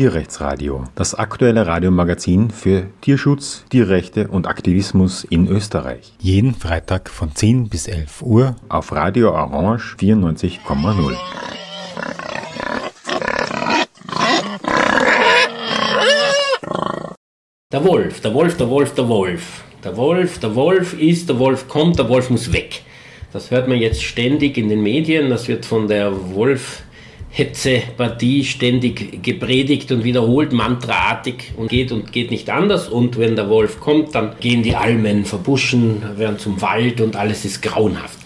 Tierrechtsradio, das aktuelle Radiomagazin für Tierschutz, Tierrechte und Aktivismus in Österreich. Jeden Freitag von 10 bis 11 Uhr auf Radio Orange 94,0. Der Wolf, der Wolf, der Wolf, der Wolf. Der Wolf, der Wolf ist, der Wolf kommt, der Wolf muss weg. Das hört man jetzt ständig in den Medien, das wird von der Wolf Hetze-Partie ständig gepredigt und wiederholt, mantraartig und geht und geht nicht anders. Und wenn der Wolf kommt, dann gehen die Almen verbuschen, werden zum Wald und alles ist grauenhaft.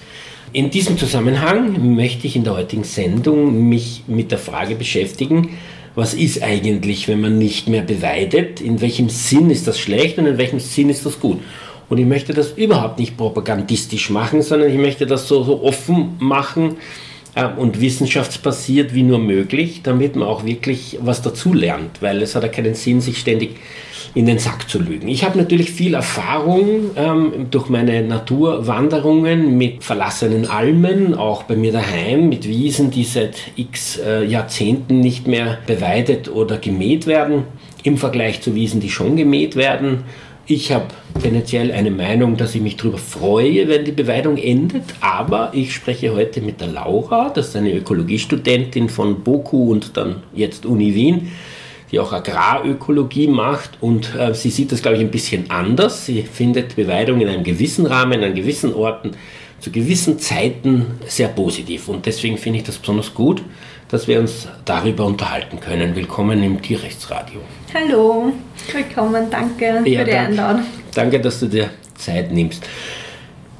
In diesem Zusammenhang möchte ich in der heutigen Sendung mich mit der Frage beschäftigen, was ist eigentlich, wenn man nicht mehr beweidet? In welchem Sinn ist das schlecht und in welchem Sinn ist das gut? Und ich möchte das überhaupt nicht propagandistisch machen, sondern ich möchte das so, so offen machen, und wissenschaftsbasiert wie nur möglich, damit man auch wirklich was dazu lernt, weil es hat ja keinen Sinn, sich ständig in den Sack zu lügen. Ich habe natürlich viel Erfahrung ähm, durch meine Naturwanderungen mit verlassenen Almen, auch bei mir daheim, mit Wiesen, die seit x äh, Jahrzehnten nicht mehr beweidet oder gemäht werden, im Vergleich zu Wiesen, die schon gemäht werden ich habe tendenziell eine Meinung, dass ich mich darüber freue, wenn die Beweidung endet, aber ich spreche heute mit der Laura, das ist eine Ökologiestudentin von BOKU und dann jetzt Uni Wien, die auch Agrarökologie macht und äh, sie sieht das, glaube ich, ein bisschen anders. Sie findet Beweidung in einem gewissen Rahmen, an gewissen Orten, zu gewissen Zeiten sehr positiv und deswegen finde ich das besonders gut, dass wir uns darüber unterhalten können. Willkommen im Tierrechtsradio. Hallo, willkommen, danke ja, für die Einladung. Danke, dass du dir Zeit nimmst.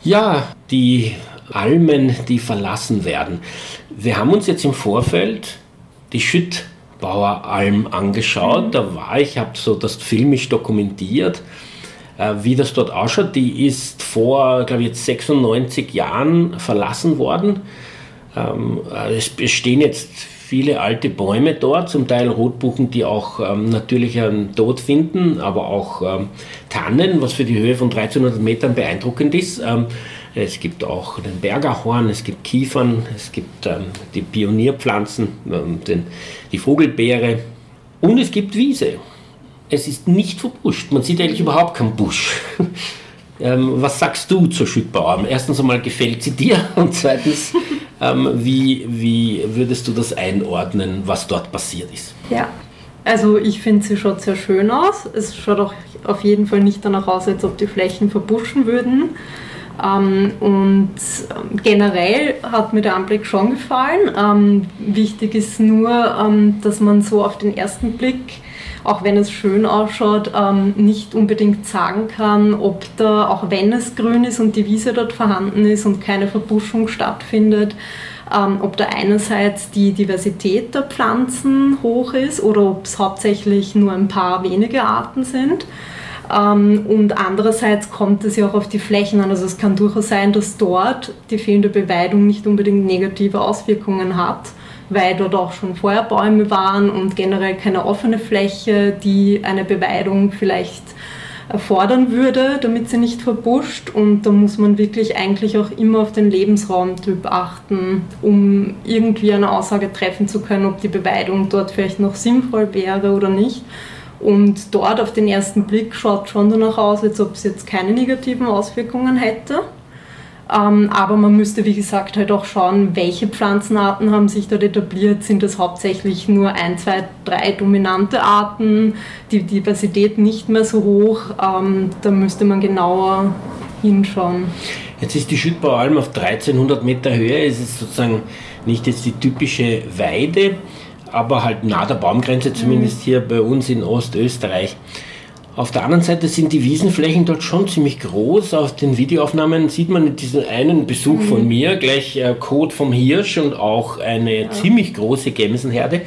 Ja, die Almen, die verlassen werden. Wir haben uns jetzt im Vorfeld die Schüttbaueralm angeschaut. Mhm. Da war ich, habe so das filmisch dokumentiert, äh, wie das dort ausschaut. Die ist vor, glaube ich, jetzt 96 Jahren verlassen worden. Ähm, äh, es stehen jetzt viele alte Bäume dort, zum Teil Rotbuchen, die auch ähm, natürlich einen Tod finden, aber auch ähm, Tannen, was für die Höhe von 1300 Metern beeindruckend ist. Ähm, es gibt auch den Bergerhorn, es gibt Kiefern, es gibt ähm, die Pionierpflanzen, ähm, den, die Vogelbeere und es gibt Wiese. Es ist nicht verbuscht, man sieht eigentlich überhaupt keinen Busch. Ähm, was sagst du zur Schüttbauer? Erstens einmal gefällt sie dir und zweitens, ähm, wie, wie würdest du das einordnen, was dort passiert ist? Ja, also ich finde, sie schaut sehr schön aus. Es schaut auch auf jeden Fall nicht danach aus, als ob die Flächen verbuschen würden. Ähm, und ähm, generell hat mir der Anblick schon gefallen. Ähm, wichtig ist nur, ähm, dass man so auf den ersten Blick auch wenn es schön ausschaut, ähm, nicht unbedingt sagen kann, ob da, auch wenn es grün ist und die Wiese dort vorhanden ist und keine Verbuschung stattfindet, ähm, ob da einerseits die Diversität der Pflanzen hoch ist oder ob es hauptsächlich nur ein paar wenige Arten sind. Ähm, und andererseits kommt es ja auch auf die Flächen an. Also es kann durchaus sein, dass dort die fehlende Beweidung nicht unbedingt negative Auswirkungen hat weil dort auch schon vorher Bäume waren und generell keine offene Fläche, die eine Beweidung vielleicht erfordern würde, damit sie nicht verbuscht. Und da muss man wirklich eigentlich auch immer auf den Lebensraumtyp achten, um irgendwie eine Aussage treffen zu können, ob die Beweidung dort vielleicht noch sinnvoll wäre oder nicht. Und dort auf den ersten Blick schaut schon danach aus, als ob es jetzt keine negativen Auswirkungen hätte. Ähm, aber man müsste, wie gesagt, halt auch schauen, welche Pflanzenarten haben sich dort etabliert. Sind das hauptsächlich nur ein, zwei, drei dominante Arten, die Diversität nicht mehr so hoch? Ähm, da müsste man genauer hinschauen. Jetzt ist die Schüttbaualm auf 1300 Meter Höhe. Es ist sozusagen nicht jetzt die typische Weide, aber halt nah der Baumgrenze, zumindest mhm. hier bei uns in Ostösterreich. Auf der anderen Seite sind die Wiesenflächen dort schon ziemlich groß. Auf den Videoaufnahmen sieht man diesen einen Besuch mhm. von mir, gleich äh, Kot vom Hirsch und auch eine ja. ziemlich große Gämsenherde.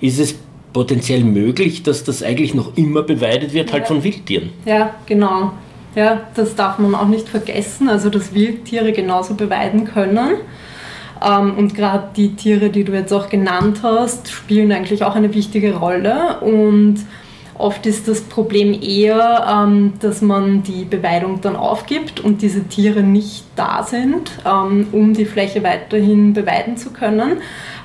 Ist es potenziell möglich, dass das eigentlich noch immer beweidet wird, halt ja. halt von Wildtieren? Ja, genau. Ja, das darf man auch nicht vergessen, also dass Wildtiere genauso beweiden können. Ähm, und gerade die Tiere, die du jetzt auch genannt hast, spielen eigentlich auch eine wichtige Rolle. Und Oft ist das Problem eher, ähm, dass man die Beweidung dann aufgibt und diese Tiere nicht da sind, ähm, um die Fläche weiterhin beweiden zu können.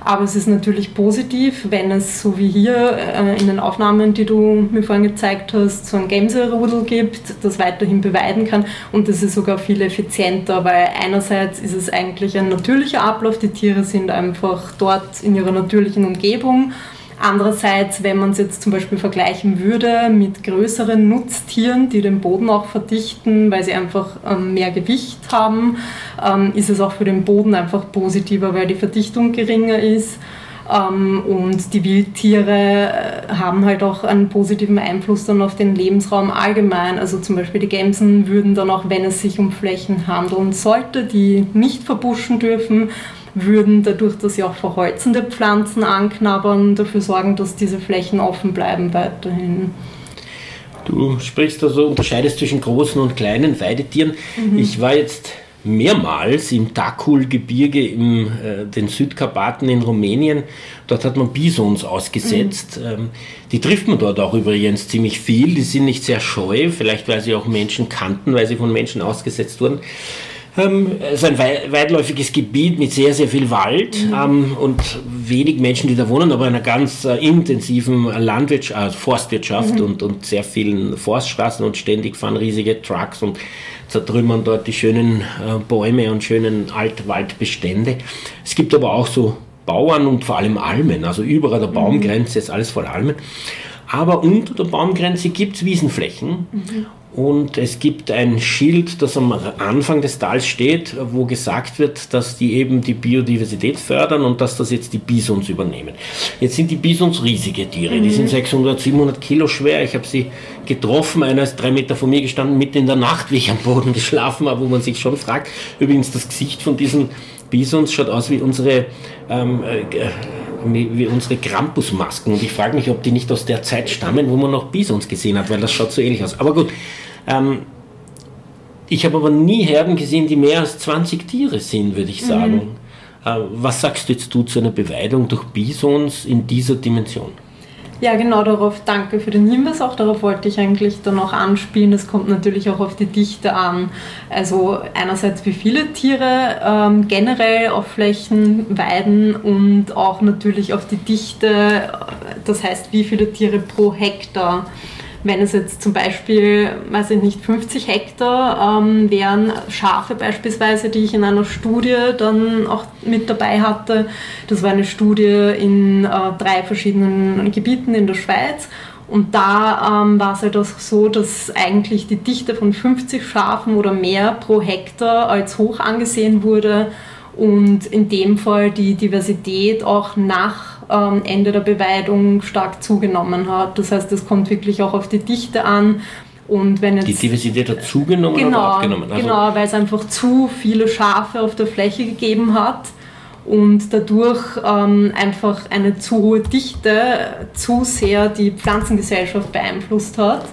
Aber es ist natürlich positiv, wenn es so wie hier äh, in den Aufnahmen, die du mir vorhin gezeigt hast, so ein Gämserudel gibt, das weiterhin beweiden kann. Und das ist sogar viel effizienter, weil einerseits ist es eigentlich ein natürlicher Ablauf, die Tiere sind einfach dort in ihrer natürlichen Umgebung Andererseits, wenn man es jetzt zum Beispiel vergleichen würde mit größeren Nutztieren, die den Boden auch verdichten, weil sie einfach ähm, mehr Gewicht haben, ähm, ist es auch für den Boden einfach positiver, weil die Verdichtung geringer ist. Ähm, und die Wildtiere äh, haben halt auch einen positiven Einfluss dann auf den Lebensraum allgemein. Also zum Beispiel die Gämsen würden dann auch, wenn es sich um Flächen handeln sollte, die nicht verbuschen dürfen, würden dadurch, dass sie auch verholzende Pflanzen anknabbern, dafür sorgen, dass diese Flächen offen bleiben weiterhin. Du sprichst also, unterscheidest zwischen großen und kleinen Weidetieren. Mhm. Ich war jetzt mehrmals im Takul-Gebirge in äh, den Südkarpaten in Rumänien. Dort hat man Bisons ausgesetzt. Mhm. Ähm, die trifft man dort auch übrigens ziemlich viel. Die sind nicht sehr scheu, vielleicht weil sie auch Menschen kannten, weil sie von Menschen ausgesetzt wurden. Ähm, es ist ein weitläufiges Gebiet mit sehr, sehr viel Wald mhm. ähm, und wenig Menschen, die da wohnen, aber einer ganz äh, intensiven Landwirtschaft, äh, Forstwirtschaft mhm. und, und sehr vielen Forststraßen und ständig fahren riesige Trucks und zertrümmern dort die schönen äh, Bäume und schönen Altwaldbestände. Es gibt aber auch so Bauern und vor allem Almen, also überall der mhm. Baumgrenze ist alles voll Almen. Aber unter der Baumgrenze gibt es Wiesenflächen mhm. Und es gibt ein Schild, das am Anfang des Tals steht, wo gesagt wird, dass die eben die Biodiversität fördern und dass das jetzt die Bisons übernehmen. Jetzt sind die Bisons riesige Tiere, mhm. die sind 600, 700 Kilo schwer. Ich habe sie getroffen, einer ist drei Meter von mir gestanden, mitten in der Nacht, wie ich am Boden geschlafen habe, wo man sich schon fragt. Übrigens, das Gesicht von diesen Bisons schaut aus wie unsere ähm, äh, wie unsere Krampusmasken. Und ich frage mich, ob die nicht aus der Zeit stammen, wo man noch Bisons gesehen hat, weil das schaut so ähnlich aus. Aber gut. Ähm, ich habe aber nie Herden gesehen, die mehr als 20 Tiere sind, würde ich sagen. Mhm. Was sagst du jetzt du zu einer Beweidung durch Bisons in dieser Dimension? Ja, genau darauf danke für den Hinweis. Auch darauf wollte ich eigentlich dann auch anspielen. Es kommt natürlich auch auf die Dichte an. Also einerseits wie viele Tiere ähm, generell auf Flächen weiden und auch natürlich auf die Dichte, das heißt wie viele Tiere pro Hektar. Wenn es jetzt zum Beispiel, weiß ich nicht, 50 Hektar ähm, wären, Schafe beispielsweise, die ich in einer Studie dann auch mit dabei hatte. Das war eine Studie in äh, drei verschiedenen Gebieten in der Schweiz. Und da ähm, war es halt auch so, dass eigentlich die Dichte von 50 Schafen oder mehr pro Hektar als hoch angesehen wurde und in dem Fall die Diversität auch nach ähm, Ende der Beweidung stark zugenommen hat. Das heißt, es kommt wirklich auch auf die Dichte an. Und wenn jetzt, die Diversität hat zugenommen genau, oder abgenommen? Also genau, weil es einfach zu viele Schafe auf der Fläche gegeben hat und dadurch ähm, einfach eine zu hohe Dichte zu sehr die Pflanzengesellschaft beeinflusst hat.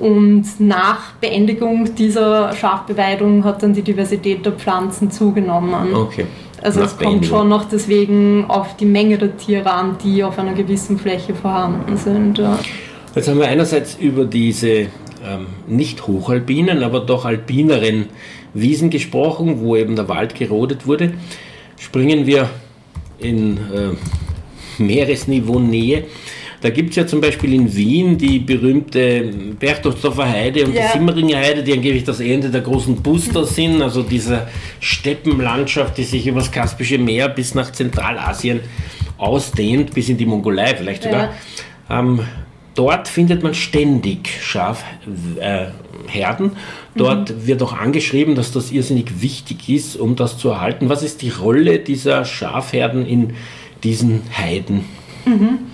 Und nach Beendigung dieser Schafbeweidung hat dann die Diversität der Pflanzen zugenommen. Okay. Also es kommt schon noch deswegen auf die Menge der Tiere an, die auf einer gewissen Fläche vorhanden sind. Ja. Jetzt haben wir einerseits über diese ähm, nicht hochalpinen, aber doch alpineren Wiesen gesprochen, wo eben der Wald gerodet wurde. Springen wir in äh, Meeresniveau-Nähe da gibt es ja zum Beispiel in Wien die berühmte Berchtesgadener Heide und ja. die Simmeringer Heide, die angeblich das Ende der großen Booster sind, also dieser Steppenlandschaft, die sich über das Kaspische Meer bis nach Zentralasien ausdehnt, bis in die Mongolei vielleicht sogar. Ja. Ähm, dort findet man ständig Schafherden. Äh, dort mhm. wird auch angeschrieben, dass das irrsinnig wichtig ist, um das zu erhalten. Was ist die Rolle dieser Schafherden in diesen Heiden? Mhm.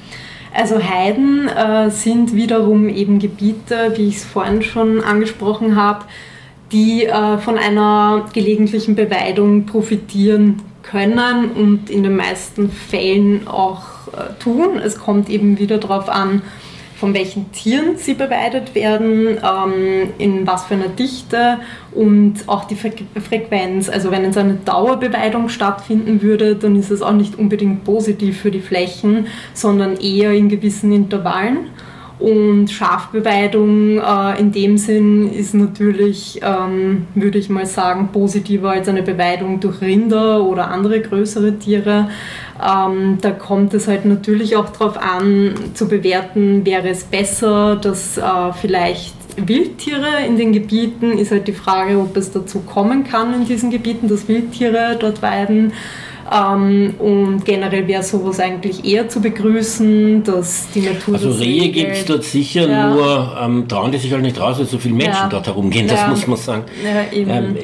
Also Heiden äh, sind wiederum eben Gebiete, wie ich es vorhin schon angesprochen habe, die äh, von einer gelegentlichen Beweidung profitieren können und in den meisten Fällen auch äh, tun. Es kommt eben wieder darauf an, von welchen Tieren sie beweidet werden, ähm, in was für einer Dichte und auch die Fre Frequenz. Also wenn jetzt eine Dauerbeweidung stattfinden würde, dann ist es auch nicht unbedingt positiv für die Flächen, sondern eher in gewissen Intervallen. Und Schafbeweidung äh, in dem Sinn ist natürlich, ähm, würde ich mal sagen, positiver als eine Beweidung durch Rinder oder andere größere Tiere. Ähm, da kommt es halt natürlich auch darauf an, zu bewerten, wäre es besser, dass äh, vielleicht Wildtiere in den Gebieten, ist halt die Frage, ob es dazu kommen kann in diesen Gebieten, dass Wildtiere dort weiden. Ähm, und generell wäre sowas eigentlich eher zu begrüßen, dass die Natur. Also Rehe gibt es dort sicher, ja. nur ähm, trauen die sich halt nicht raus, weil so viele Menschen ja. dort herumgehen, das ja. muss man sagen. Ähm,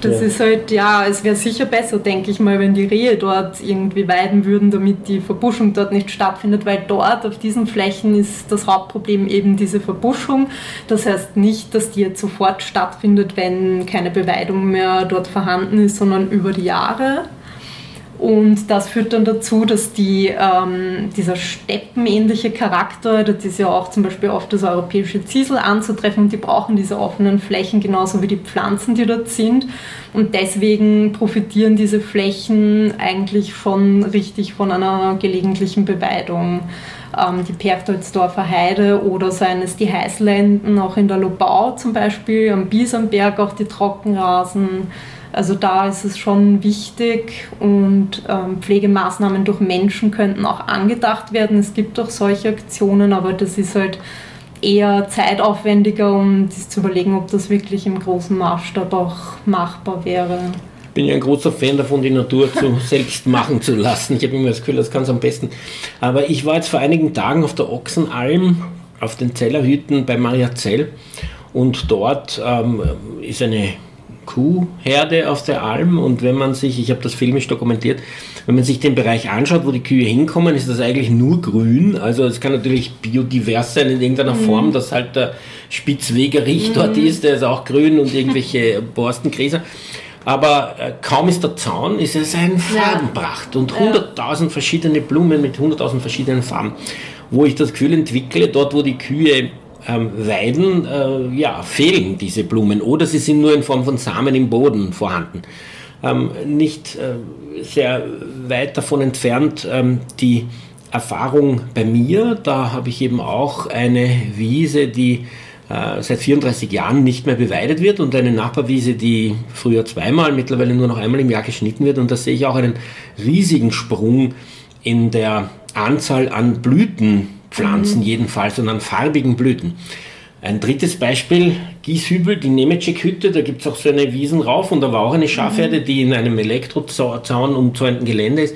das ist halt, ja, es wäre sicher besser, denke ich mal, wenn die Rehe dort irgendwie weiden würden, damit die Verbuschung dort nicht stattfindet, weil dort auf diesen Flächen ist das Hauptproblem eben diese Verbuschung. Das heißt nicht, dass die jetzt sofort stattfindet, wenn keine Beweidung mehr dort vorhanden ist, sondern über die Jahre. Und das führt dann dazu, dass die, ähm, dieser steppenähnliche Charakter, das ist ja auch zum Beispiel oft das europäische Ziesel anzutreffen, die brauchen diese offenen Flächen genauso wie die Pflanzen, die dort sind. Und deswegen profitieren diese Flächen eigentlich schon richtig von einer gelegentlichen Beweidung. Ähm, die Perchtoldsdorfer Heide oder seien es die Heißlenden, auch in der Lobau zum Beispiel, am Biesamberg auch die Trockenrasen also da ist es schon wichtig und ähm, Pflegemaßnahmen durch Menschen könnten auch angedacht werden. Es gibt auch solche Aktionen, aber das ist halt eher zeitaufwendiger, um sich zu überlegen, ob das wirklich im großen Maßstab auch machbar wäre. Ich bin ja ein großer Fan davon, die Natur zu selbst machen zu lassen. Ich habe immer das Gefühl, das kann es am besten. Aber ich war jetzt vor einigen Tagen auf der Ochsenalm, auf den Zellerhütten bei Maria Zell und dort ähm, ist eine Kuhherde auf der Alm und wenn man sich, ich habe das filmisch dokumentiert, wenn man sich den Bereich anschaut, wo die Kühe hinkommen, ist das eigentlich nur grün. Also es kann natürlich biodivers sein in irgendeiner mhm. Form, dass halt der Spitzwegerich mhm. dort ist, der ist auch grün und irgendwelche Borstengräser. Aber äh, kaum ist der Zaun, ist es ein Farbenpracht und 100.000 verschiedene Blumen mit 100.000 verschiedenen Farben, wo ich das Gefühl entwickle, dort wo die Kühe Weiden äh, ja, fehlen diese Blumen oder sie sind nur in Form von Samen im Boden vorhanden. Ähm, nicht äh, sehr weit davon entfernt ähm, die Erfahrung bei mir, da habe ich eben auch eine Wiese, die äh, seit 34 Jahren nicht mehr beweidet wird und eine Nachbarwiese, die früher zweimal, mittlerweile nur noch einmal im Jahr geschnitten wird und da sehe ich auch einen riesigen Sprung in der Anzahl an Blüten Pflanzen mhm. jedenfalls an farbigen Blüten. Ein drittes Beispiel, Gieshübel, die Nemetschek-Hütte, da gibt es auch so eine Wiesen rauf und da war auch eine Schafherde, mhm. die in einem Elektrozaun umzäunten Gelände ist.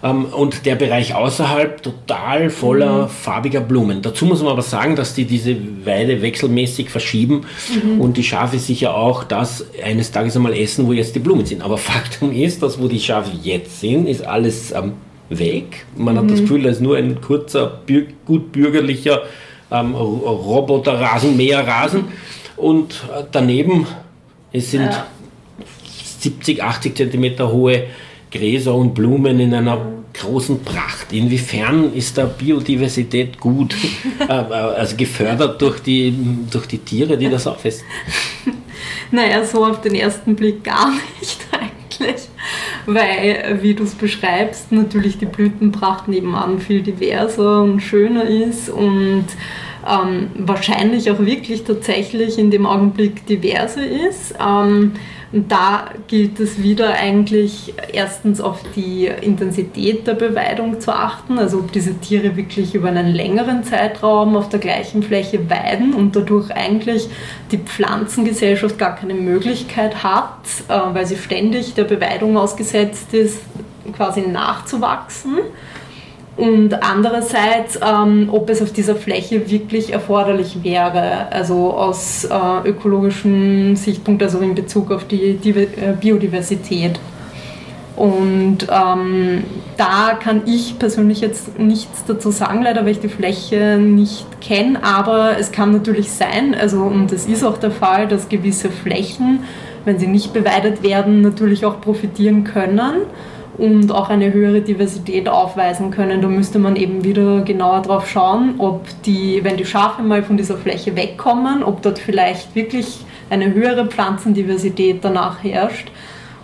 Ähm, und der Bereich außerhalb total voller mhm. farbiger Blumen. Dazu muss man aber sagen, dass die diese Weide wechselmäßig verschieben mhm. und die Schafe sicher auch das eines Tages einmal essen, wo jetzt die Blumen sind. Aber Faktum ist, dass wo die Schafe jetzt sind, ist alles am weg. Man mhm. hat das mhm. Gefühl, da ist nur ein kurzer, gut bürgerlicher ähm, Roboter-Rasen, Mäherrasen. Und äh, daneben es sind ja. 70, 80 Zentimeter hohe Gräser und Blumen in einer großen Pracht. Inwiefern ist da Biodiversität gut, äh, äh, also gefördert durch die, durch die Tiere, die das aufessen? Naja, so auf den ersten Blick gar nicht eigentlich weil, wie du es beschreibst, natürlich die Blütenpracht nebenan viel diverser und schöner ist und ähm, wahrscheinlich auch wirklich tatsächlich in dem Augenblick diverser ist. Ähm, und da gilt es wieder eigentlich erstens auf die Intensität der Beweidung zu achten, also ob diese Tiere wirklich über einen längeren Zeitraum auf der gleichen Fläche weiden und dadurch eigentlich die Pflanzengesellschaft gar keine Möglichkeit hat, äh, weil sie ständig der Beweidung ausgesetzt ist, quasi nachzuwachsen und andererseits, ähm, ob es auf dieser Fläche wirklich erforderlich wäre, also aus äh, ökologischem Sichtpunkt, also in Bezug auf die Diver äh, Biodiversität. Und ähm, da kann ich persönlich jetzt nichts dazu sagen, leider, weil ich die Fläche nicht kenne, aber es kann natürlich sein, also und es ist auch der Fall, dass gewisse Flächen, wenn sie nicht beweidet werden, natürlich auch profitieren können und auch eine höhere Diversität aufweisen können. Da müsste man eben wieder genauer drauf schauen, ob die, wenn die Schafe mal von dieser Fläche wegkommen, ob dort vielleicht wirklich eine höhere Pflanzendiversität danach herrscht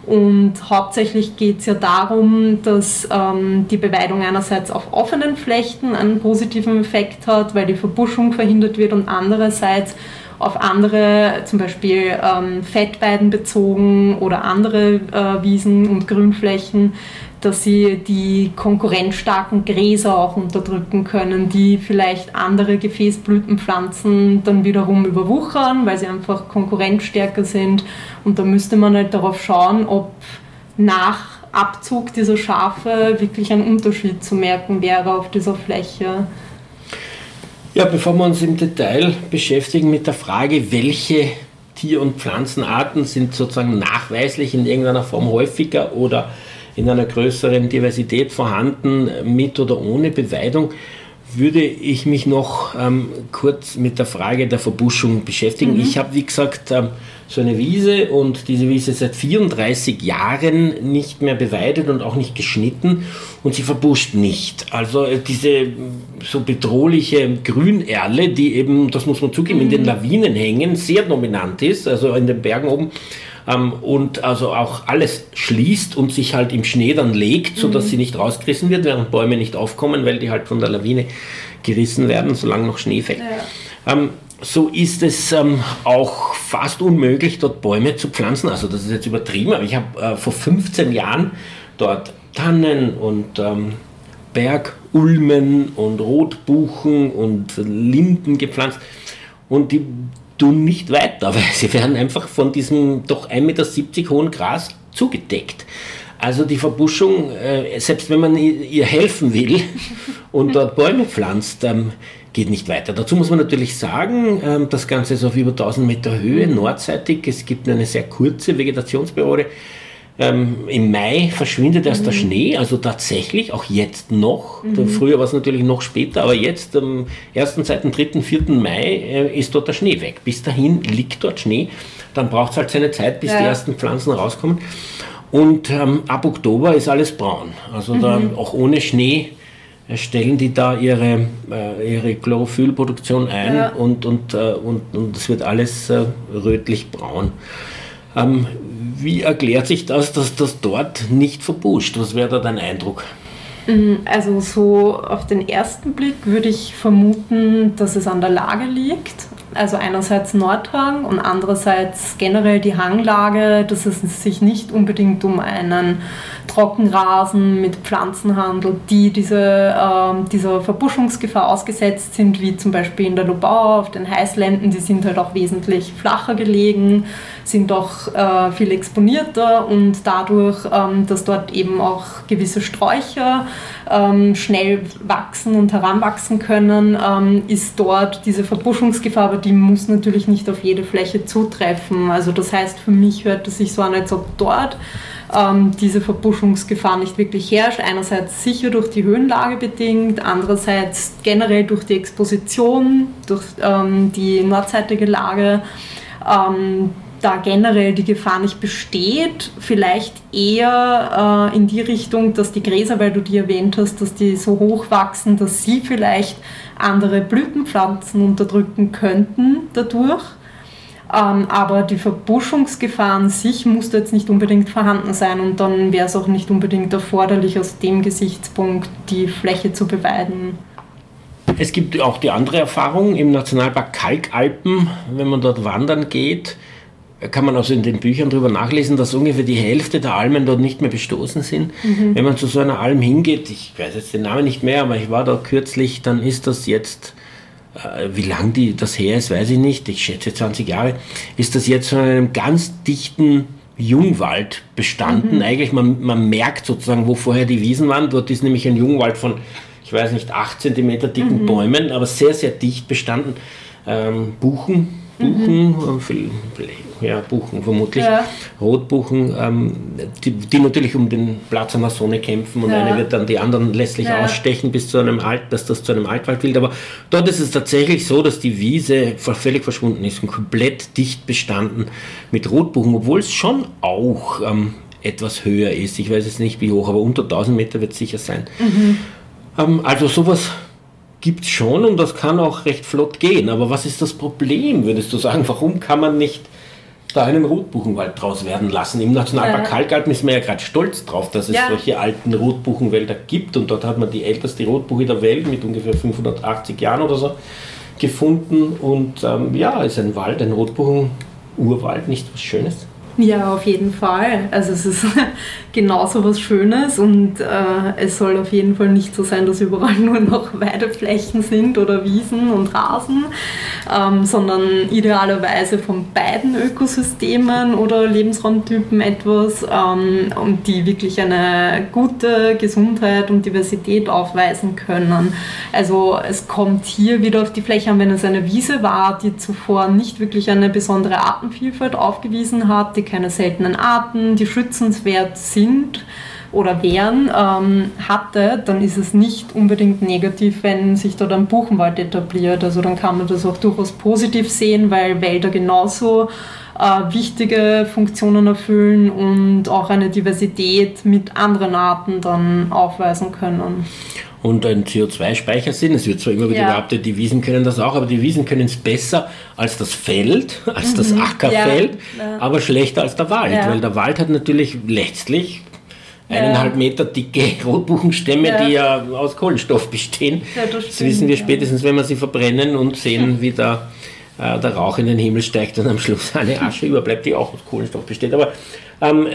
Und hauptsächlich geht es ja darum, dass ähm, die Beweidung einerseits auf offenen Flächen einen positiven Effekt hat, weil die Verbuschung verhindert wird und andererseits auf andere, zum Beispiel ähm, Fettweiden bezogen oder andere äh, Wiesen und Grünflächen, dass sie die konkurrenzstarken Gräser auch unterdrücken können, die vielleicht andere Gefäßblütenpflanzen dann wiederum überwuchern, weil sie einfach konkurrenzstärker sind. Und da müsste man halt darauf schauen, ob nach Abzug dieser Schafe wirklich ein Unterschied zu merken wäre auf dieser Fläche. Ja, bevor wir uns im Detail beschäftigen mit der Frage, welche Tier- und Pflanzenarten sind sozusagen nachweislich in irgendeiner Form häufiger oder in einer größeren Diversität vorhanden, mit oder ohne Beweidung, würde ich mich noch ähm, kurz mit der Frage der Verbuschung beschäftigen. Mhm. Ich habe, wie gesagt, ähm, so eine Wiese und diese Wiese seit 34 Jahren nicht mehr beweidet und auch nicht geschnitten und sie verbuscht nicht. Also äh, diese so bedrohliche Grünerle, die eben, das muss man zugeben, mhm. in den mhm. Lawinen hängen, sehr dominant ist, also in den Bergen oben, ähm, und also auch alles schließt und sich halt im Schnee dann legt, sodass mhm. sie nicht rausgerissen wird, während Bäume nicht aufkommen, weil die halt von der Lawine gerissen werden, solange noch Schnee fällt. Ja. Ähm, so ist es ähm, auch fast unmöglich, dort Bäume zu pflanzen. Also das ist jetzt übertrieben, aber ich habe äh, vor 15 Jahren dort Tannen und ähm, Bergulmen und Rotbuchen und Linden gepflanzt. Und die tun nicht weiter, weil sie werden einfach von diesem doch 1,70 Meter hohen Gras zugedeckt. Also die Verbuschung, äh, selbst wenn man ihr helfen will und dort Bäume pflanzt, ähm, geht nicht weiter. Dazu muss man natürlich sagen, ähm, das Ganze ist auf über 1000 Meter Höhe, nordseitig. Es gibt eine sehr kurze Vegetationsperiode. Ähm, Im Mai verschwindet erst mhm. der Schnee, also tatsächlich, auch jetzt noch. Mhm. Früher war es natürlich noch später, aber jetzt am 1., 2., 3., 4. Mai äh, ist dort der Schnee weg. Bis dahin liegt dort Schnee. Dann braucht es halt seine Zeit, bis ja. die ersten Pflanzen rauskommen. Und ähm, ab Oktober ist alles braun. Also mhm. da auch ohne Schnee stellen die da ihre, äh, ihre Chlorophyllproduktion ein ja. und, und, äh, und, und es wird alles äh, rötlich-braun. Ähm, wie erklärt sich das, dass das dort nicht verbuscht? Was wäre da dein Eindruck? Mhm, also so auf den ersten Blick würde ich vermuten, dass es an der Lage liegt. Also einerseits Nordhang und andererseits generell die Hanglage, dass es sich nicht unbedingt um einen Trockenrasen mit Pflanzen handelt, die diese, äh, dieser Verbuschungsgefahr ausgesetzt sind, wie zum Beispiel in der Lobau auf den Heißländen. Die sind halt auch wesentlich flacher gelegen, sind auch äh, viel exponierter und dadurch, ähm, dass dort eben auch gewisse Sträucher ähm, schnell wachsen und heranwachsen können, ähm, ist dort diese Verbuschungsgefahr, aber die muss natürlich nicht auf jede Fläche zutreffen. Also das heißt, für mich hört es sich so an, als ob dort ähm, diese Verbuschungsgefahr nicht wirklich herrscht. Einerseits sicher durch die Höhenlage bedingt, andererseits generell durch die Exposition, durch ähm, die nordseitige Lage. Ähm, da generell die Gefahr nicht besteht, vielleicht eher äh, in die Richtung, dass die Gräser, weil du die erwähnt hast, dass die so hoch wachsen, dass sie vielleicht andere Blütenpflanzen unterdrücken könnten dadurch. Ähm, aber die Verbuschungsgefahr an sich muss jetzt nicht unbedingt vorhanden sein und dann wäre es auch nicht unbedingt erforderlich, aus dem Gesichtspunkt die Fläche zu beweiden. Es gibt auch die andere Erfahrung im Nationalpark Kalkalpen, wenn man dort wandern geht, kann man also in den Büchern darüber nachlesen, dass ungefähr die Hälfte der Almen dort nicht mehr bestoßen sind. Mhm. Wenn man zu so einer Alm hingeht, ich weiß jetzt den Namen nicht mehr, aber ich war da kürzlich, dann ist das jetzt äh, wie lang die, das her ist, weiß ich nicht, ich schätze 20 Jahre, ist das jetzt von einem ganz dichten Jungwald bestanden. Mhm. Eigentlich, man, man merkt sozusagen, wo vorher die Wiesen waren. Dort ist nämlich ein Jungwald von, ich weiß nicht, 8 cm dicken mhm. Bäumen, aber sehr, sehr dicht bestanden. Ähm, Buchen, Buchen, mhm. Ja, Buchen vermutlich, ja. Rotbuchen, ähm, die, die, natürlich um den Platz an der Sonne kämpfen und ja. eine wird dann die anderen lässlich ja. ausstechen bis zu einem Alt, dass das zu einem Altwald wird. Aber dort ist es tatsächlich so, dass die Wiese völlig verschwunden ist und komplett dicht bestanden mit Rotbuchen, obwohl es schon auch ähm, etwas höher ist. Ich weiß jetzt nicht wie hoch, aber unter 1000 Meter wird es sicher sein. Mhm. Ähm, also sowas gibt es schon und das kann auch recht flott gehen. Aber was ist das Problem, würdest du sagen? Warum kann man nicht da einen Rotbuchenwald draus werden lassen. Im Nationalpark ja. Kalkalpen ist man ja gerade stolz drauf, dass es ja. solche alten Rotbuchenwälder gibt und dort hat man die älteste Rotbuche der Welt mit ungefähr 580 Jahren oder so gefunden und ähm, ja, ist ein Wald, ein Rotbuchen-Urwald, nicht was Schönes. Ja, auf jeden Fall. Also es ist genauso was Schönes und äh, es soll auf jeden Fall nicht so sein, dass überall nur noch Weideflächen sind oder Wiesen und Rasen, ähm, sondern idealerweise von beiden Ökosystemen oder Lebensraumtypen etwas, ähm, und die wirklich eine gute Gesundheit und Diversität aufweisen können. Also es kommt hier wieder auf die Fläche an, wenn es eine Wiese war, die zuvor nicht wirklich eine besondere Artenvielfalt aufgewiesen hat, die keine seltenen Arten, die schützenswert sind oder wären, ähm, hatte, dann ist es nicht unbedingt negativ, wenn sich dort ein Buchenwald etabliert. Also dann kann man das auch durchaus positiv sehen, weil Wälder genauso äh, wichtige Funktionen erfüllen und auch eine Diversität mit anderen Arten dann aufweisen können und ein CO2-Speicher sind. Es wird zwar immer wieder ja. behauptet, die Wiesen können das auch, aber die Wiesen können es besser als das Feld, als mhm. das Ackerfeld, ja. aber schlechter als der Wald, ja. weil der Wald hat natürlich letztlich eineinhalb Meter dicke Rotbuchenstämme, die ja aus Kohlenstoff bestehen. das, das wissen wir spätestens, wenn wir sie verbrennen und sehen, wie da äh, der Rauch in den Himmel steigt und am Schluss eine Asche überbleibt, die auch aus Kohlenstoff besteht. Aber ähm,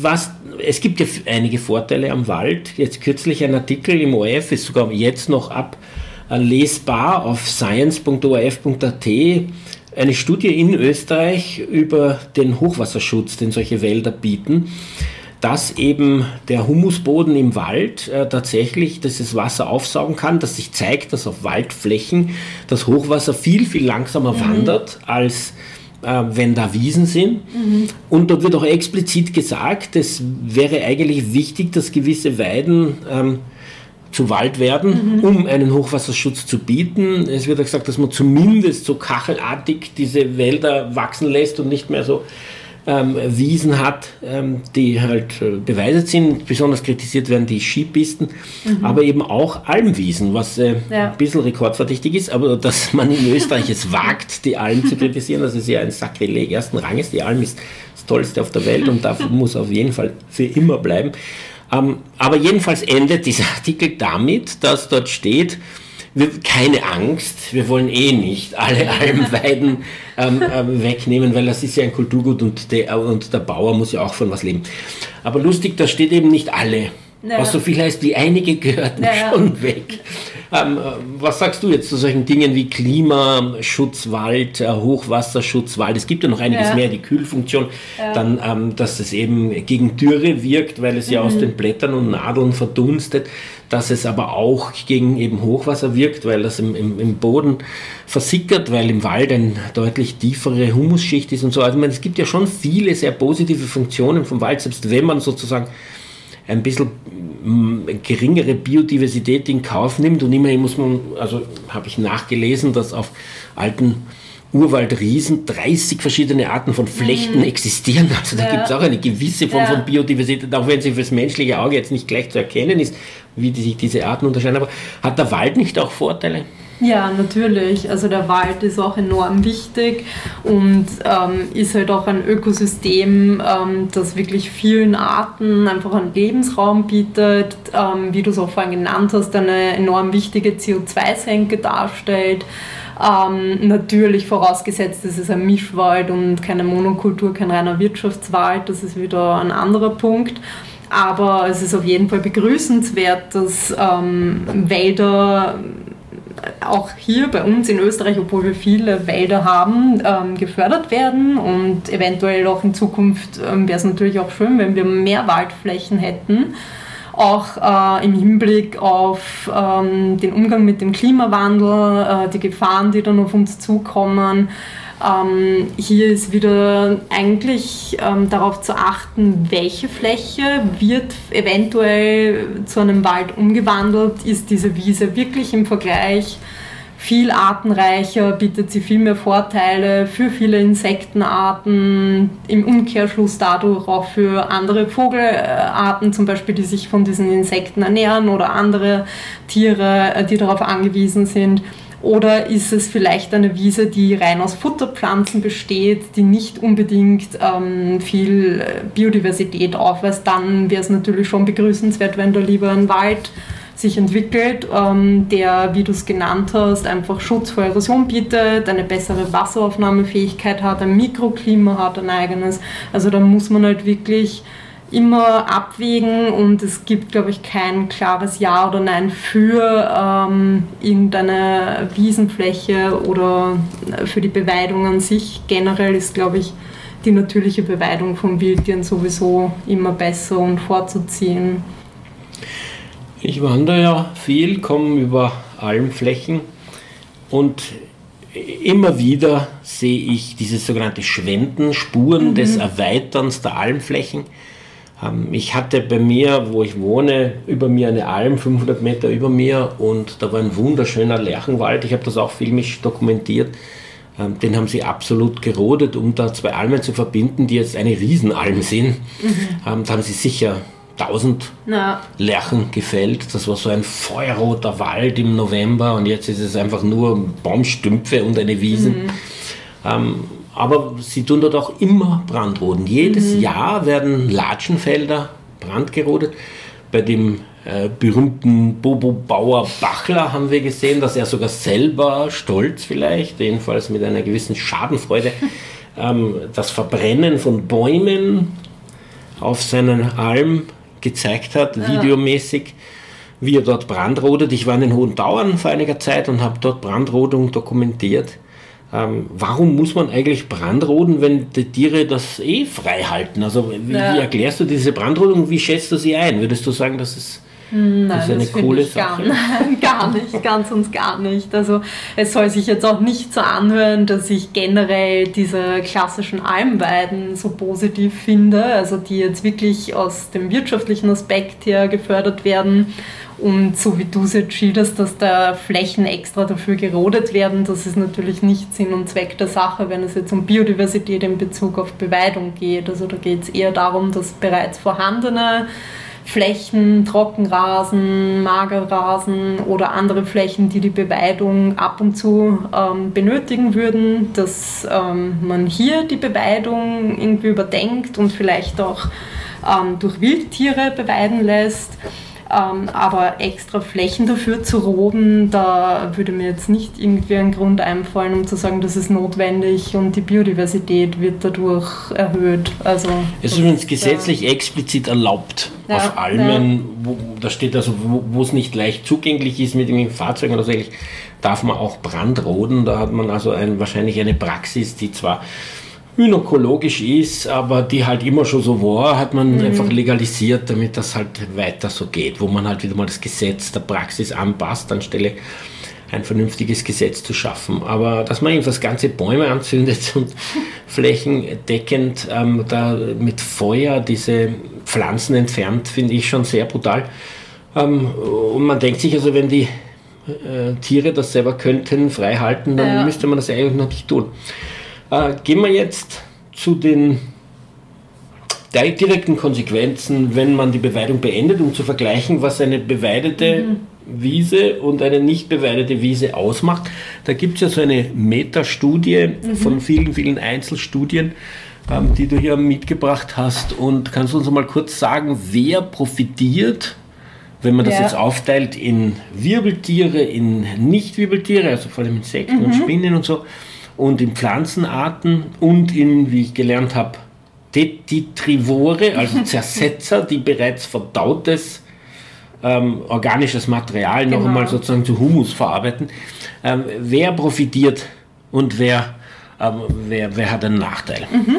was, es gibt ja einige Vorteile am Wald. Jetzt kürzlich ein Artikel im ORF, ist sogar jetzt noch ablesbar auf science.orf.at, eine Studie in Österreich über den Hochwasserschutz, den solche Wälder bieten dass eben der Humusboden im Wald äh, tatsächlich dieses Wasser aufsaugen kann, dass sich zeigt, dass auf Waldflächen das Hochwasser viel, viel langsamer mhm. wandert als äh, wenn da Wiesen sind. Mhm. Und dort wird auch explizit gesagt, es wäre eigentlich wichtig, dass gewisse Weiden ähm, zu Wald werden, mhm. um einen Hochwasserschutz zu bieten. Es wird auch gesagt, dass man zumindest so kachelartig diese Wälder wachsen lässt und nicht mehr so ähm, Wiesen hat, ähm, die halt äh, beweiset sind. Besonders kritisiert werden die Skipisten, mhm. aber eben auch Almwiesen, was äh, ja. ein bisschen rekordverdächtig ist, aber dass man in Österreich es wagt, die Alm zu kritisieren, das ist ja ein Sakrileg ersten Ranges. Die Alm ist das Tollste auf der Welt und darf, muss auf jeden Fall für immer bleiben. Ähm, aber jedenfalls endet dieser Artikel damit, dass dort steht, wir, keine Angst, wir wollen eh nicht alle Almweiden ähm, ähm, wegnehmen, weil das ist ja ein Kulturgut und der, und der Bauer muss ja auch von was leben. Aber lustig, da steht eben nicht alle. Ja. Was so viel heißt wie einige gehörten ja. schon weg. Ähm, äh, was sagst du jetzt zu solchen Dingen wie Klimaschutzwald, äh, Hochwasserschutzwald? Es gibt ja noch einiges ja. mehr, die Kühlfunktion, dann, ähm, dass es eben gegen Dürre wirkt, weil es ja aus mhm. den Blättern und Nadeln verdunstet dass es aber auch gegen eben Hochwasser wirkt, weil das im, im, im Boden versickert, weil im Wald eine deutlich tiefere Humusschicht ist und so. Also meine, es gibt ja schon viele sehr positive Funktionen vom Wald, selbst wenn man sozusagen ein bisschen mm, geringere Biodiversität in Kauf nimmt und immerhin muss man, also habe ich nachgelesen, dass auf alten Urwaldriesen 30 verschiedene Arten von Flechten mhm. existieren. Also da ja. gibt es auch eine gewisse Form ja. von Biodiversität, auch wenn sie fürs menschliche Auge jetzt nicht gleich zu erkennen ist, wie die, sich diese Arten unterscheiden. Aber hat der Wald nicht auch Vorteile? Ja, natürlich. Also der Wald ist auch enorm wichtig und ähm, ist halt auch ein Ökosystem, ähm, das wirklich vielen Arten einfach einen Lebensraum bietet, ähm, wie du es auch vorhin genannt hast, eine enorm wichtige CO2-Senke darstellt. Ähm, natürlich vorausgesetzt, es ist ein Mischwald und keine Monokultur, kein reiner Wirtschaftswald, das ist wieder ein anderer Punkt. Aber es ist auf jeden Fall begrüßenswert, dass ähm, Wälder auch hier bei uns in Österreich, obwohl wir viele Wälder haben, ähm, gefördert werden und eventuell auch in Zukunft ähm, wäre es natürlich auch schön, wenn wir mehr Waldflächen hätten auch äh, im Hinblick auf ähm, den Umgang mit dem Klimawandel, äh, die Gefahren, die dann auf uns zukommen. Ähm, hier ist wieder eigentlich ähm, darauf zu achten, welche Fläche wird eventuell zu einem Wald umgewandelt. Ist diese Wiese wirklich im Vergleich viel artenreicher, bietet sie viel mehr Vorteile für viele Insektenarten, im Umkehrschluss dadurch auch für andere Vogelarten, zum Beispiel, die sich von diesen Insekten ernähren oder andere Tiere, äh, die darauf angewiesen sind. Oder ist es vielleicht eine Wiese, die rein aus Futterpflanzen besteht, die nicht unbedingt ähm, viel Biodiversität aufweist? Dann wäre es natürlich schon begrüßenswert, wenn da lieber ein Wald sich entwickelt, ähm, der, wie du es genannt hast, einfach Schutz vor Erosion bietet, eine bessere Wasseraufnahmefähigkeit hat, ein Mikroklima hat, ein eigenes. Also da muss man halt wirklich immer abwägen und es gibt, glaube ich, kein klares Ja oder Nein für ähm, irgendeine Wiesenfläche oder für die Beweidung an sich. Generell ist, glaube ich, die natürliche Beweidung von Wildtieren sowieso immer besser und vorzuziehen. Ich wandere ja viel, komme über Almflächen und immer wieder sehe ich diese sogenannte Schwenden, Spuren mhm. des Erweiterns der Almflächen. Ähm, ich hatte bei mir, wo ich wohne, über mir eine Alm, 500 Meter über mir und da war ein wunderschöner Lärchenwald. Ich habe das auch filmisch dokumentiert. Ähm, den haben sie absolut gerodet, um da zwei Almen zu verbinden, die jetzt eine Riesenalm sind. Mhm. Ähm, da haben sie sicher 1000 ja. Lärchen gefällt. Das war so ein feuerroter Wald im November und jetzt ist es einfach nur Baumstümpfe und eine Wiese. Mhm. Ähm, aber sie tun dort auch immer Brandroden. Jedes mhm. Jahr werden Latschenfelder brandgerodet. Bei dem äh, berühmten Bobo Bauer Bachler haben wir gesehen, dass er sogar selber stolz vielleicht, jedenfalls mit einer gewissen Schadenfreude, ähm, das Verbrennen von Bäumen auf seinen Alm gezeigt hat, ja. videomäßig, wie er dort brandrodet. Ich war in den Hohen Tauern vor einiger Zeit und habe dort Brandrodung dokumentiert. Ähm, warum muss man eigentlich brandroden, wenn die Tiere das eh frei halten? Also wie, ja. wie erklärst du diese Brandrodung? Wie schätzt du sie ein? Würdest du sagen, dass es Nein, das ist eine das coole ich Sache. Gar, gar nicht, ganz und gar nicht. Also es soll sich jetzt auch nicht so anhören, dass ich generell diese klassischen Almweiden so positiv finde, also die jetzt wirklich aus dem wirtschaftlichen Aspekt her gefördert werden. Und so wie du es jetzt schilderst, dass da Flächen extra dafür gerodet werden, das ist natürlich nicht Sinn und Zweck der Sache, wenn es jetzt um Biodiversität in Bezug auf Beweidung geht. Also da geht es eher darum, dass bereits vorhandene Flächen, Trockenrasen, Magerrasen oder andere Flächen, die die Beweidung ab und zu ähm, benötigen würden, dass ähm, man hier die Beweidung irgendwie überdenkt und vielleicht auch ähm, durch Wildtiere beweiden lässt. Ähm, aber extra Flächen dafür zu roden, da würde mir jetzt nicht irgendwie ein Grund einfallen, um zu sagen, das ist notwendig und die Biodiversität wird dadurch erhöht. Also, es ist übrigens gesetzlich ja. explizit erlaubt ja, auf Almen, ja. wo, da steht also, wo es nicht leicht zugänglich ist mit irgendwelchen Fahrzeugen oder so ähnlich, darf man auch Brand roden. Da hat man also ein, wahrscheinlich eine Praxis, die zwar gynäkologisch ist, aber die halt immer schon so war, hat man mhm. einfach legalisiert, damit das halt weiter so geht, wo man halt wieder mal das Gesetz der Praxis anpasst, anstelle ein vernünftiges Gesetz zu schaffen. Aber dass man irgendwas ganze Bäume anzündet und flächendeckend ähm, da mit Feuer diese Pflanzen entfernt, finde ich schon sehr brutal. Ähm, und man denkt sich also, wenn die äh, Tiere das selber könnten, frei halten, dann ja. müsste man das eigentlich noch nicht tun. Äh, gehen wir jetzt zu den direkten Konsequenzen, wenn man die Beweidung beendet, um zu vergleichen, was eine beweidete mhm. Wiese und eine nicht beweidete Wiese ausmacht. Da gibt es ja so eine Metastudie mhm. von vielen, vielen Einzelstudien, ähm, die du hier mitgebracht hast. Und kannst du uns mal kurz sagen, wer profitiert, wenn man das ja. jetzt aufteilt in Wirbeltiere, in Nicht-Wirbeltiere, also vor allem Insekten mhm. und Spinnen und so, und in Pflanzenarten und in, wie ich gelernt habe, Detitrivore, also Zersetzer, die bereits verdautes ähm, organisches Material genau. noch einmal sozusagen zu Humus verarbeiten. Ähm, wer profitiert und wer, ähm, wer, wer hat einen Nachteil? Mhm.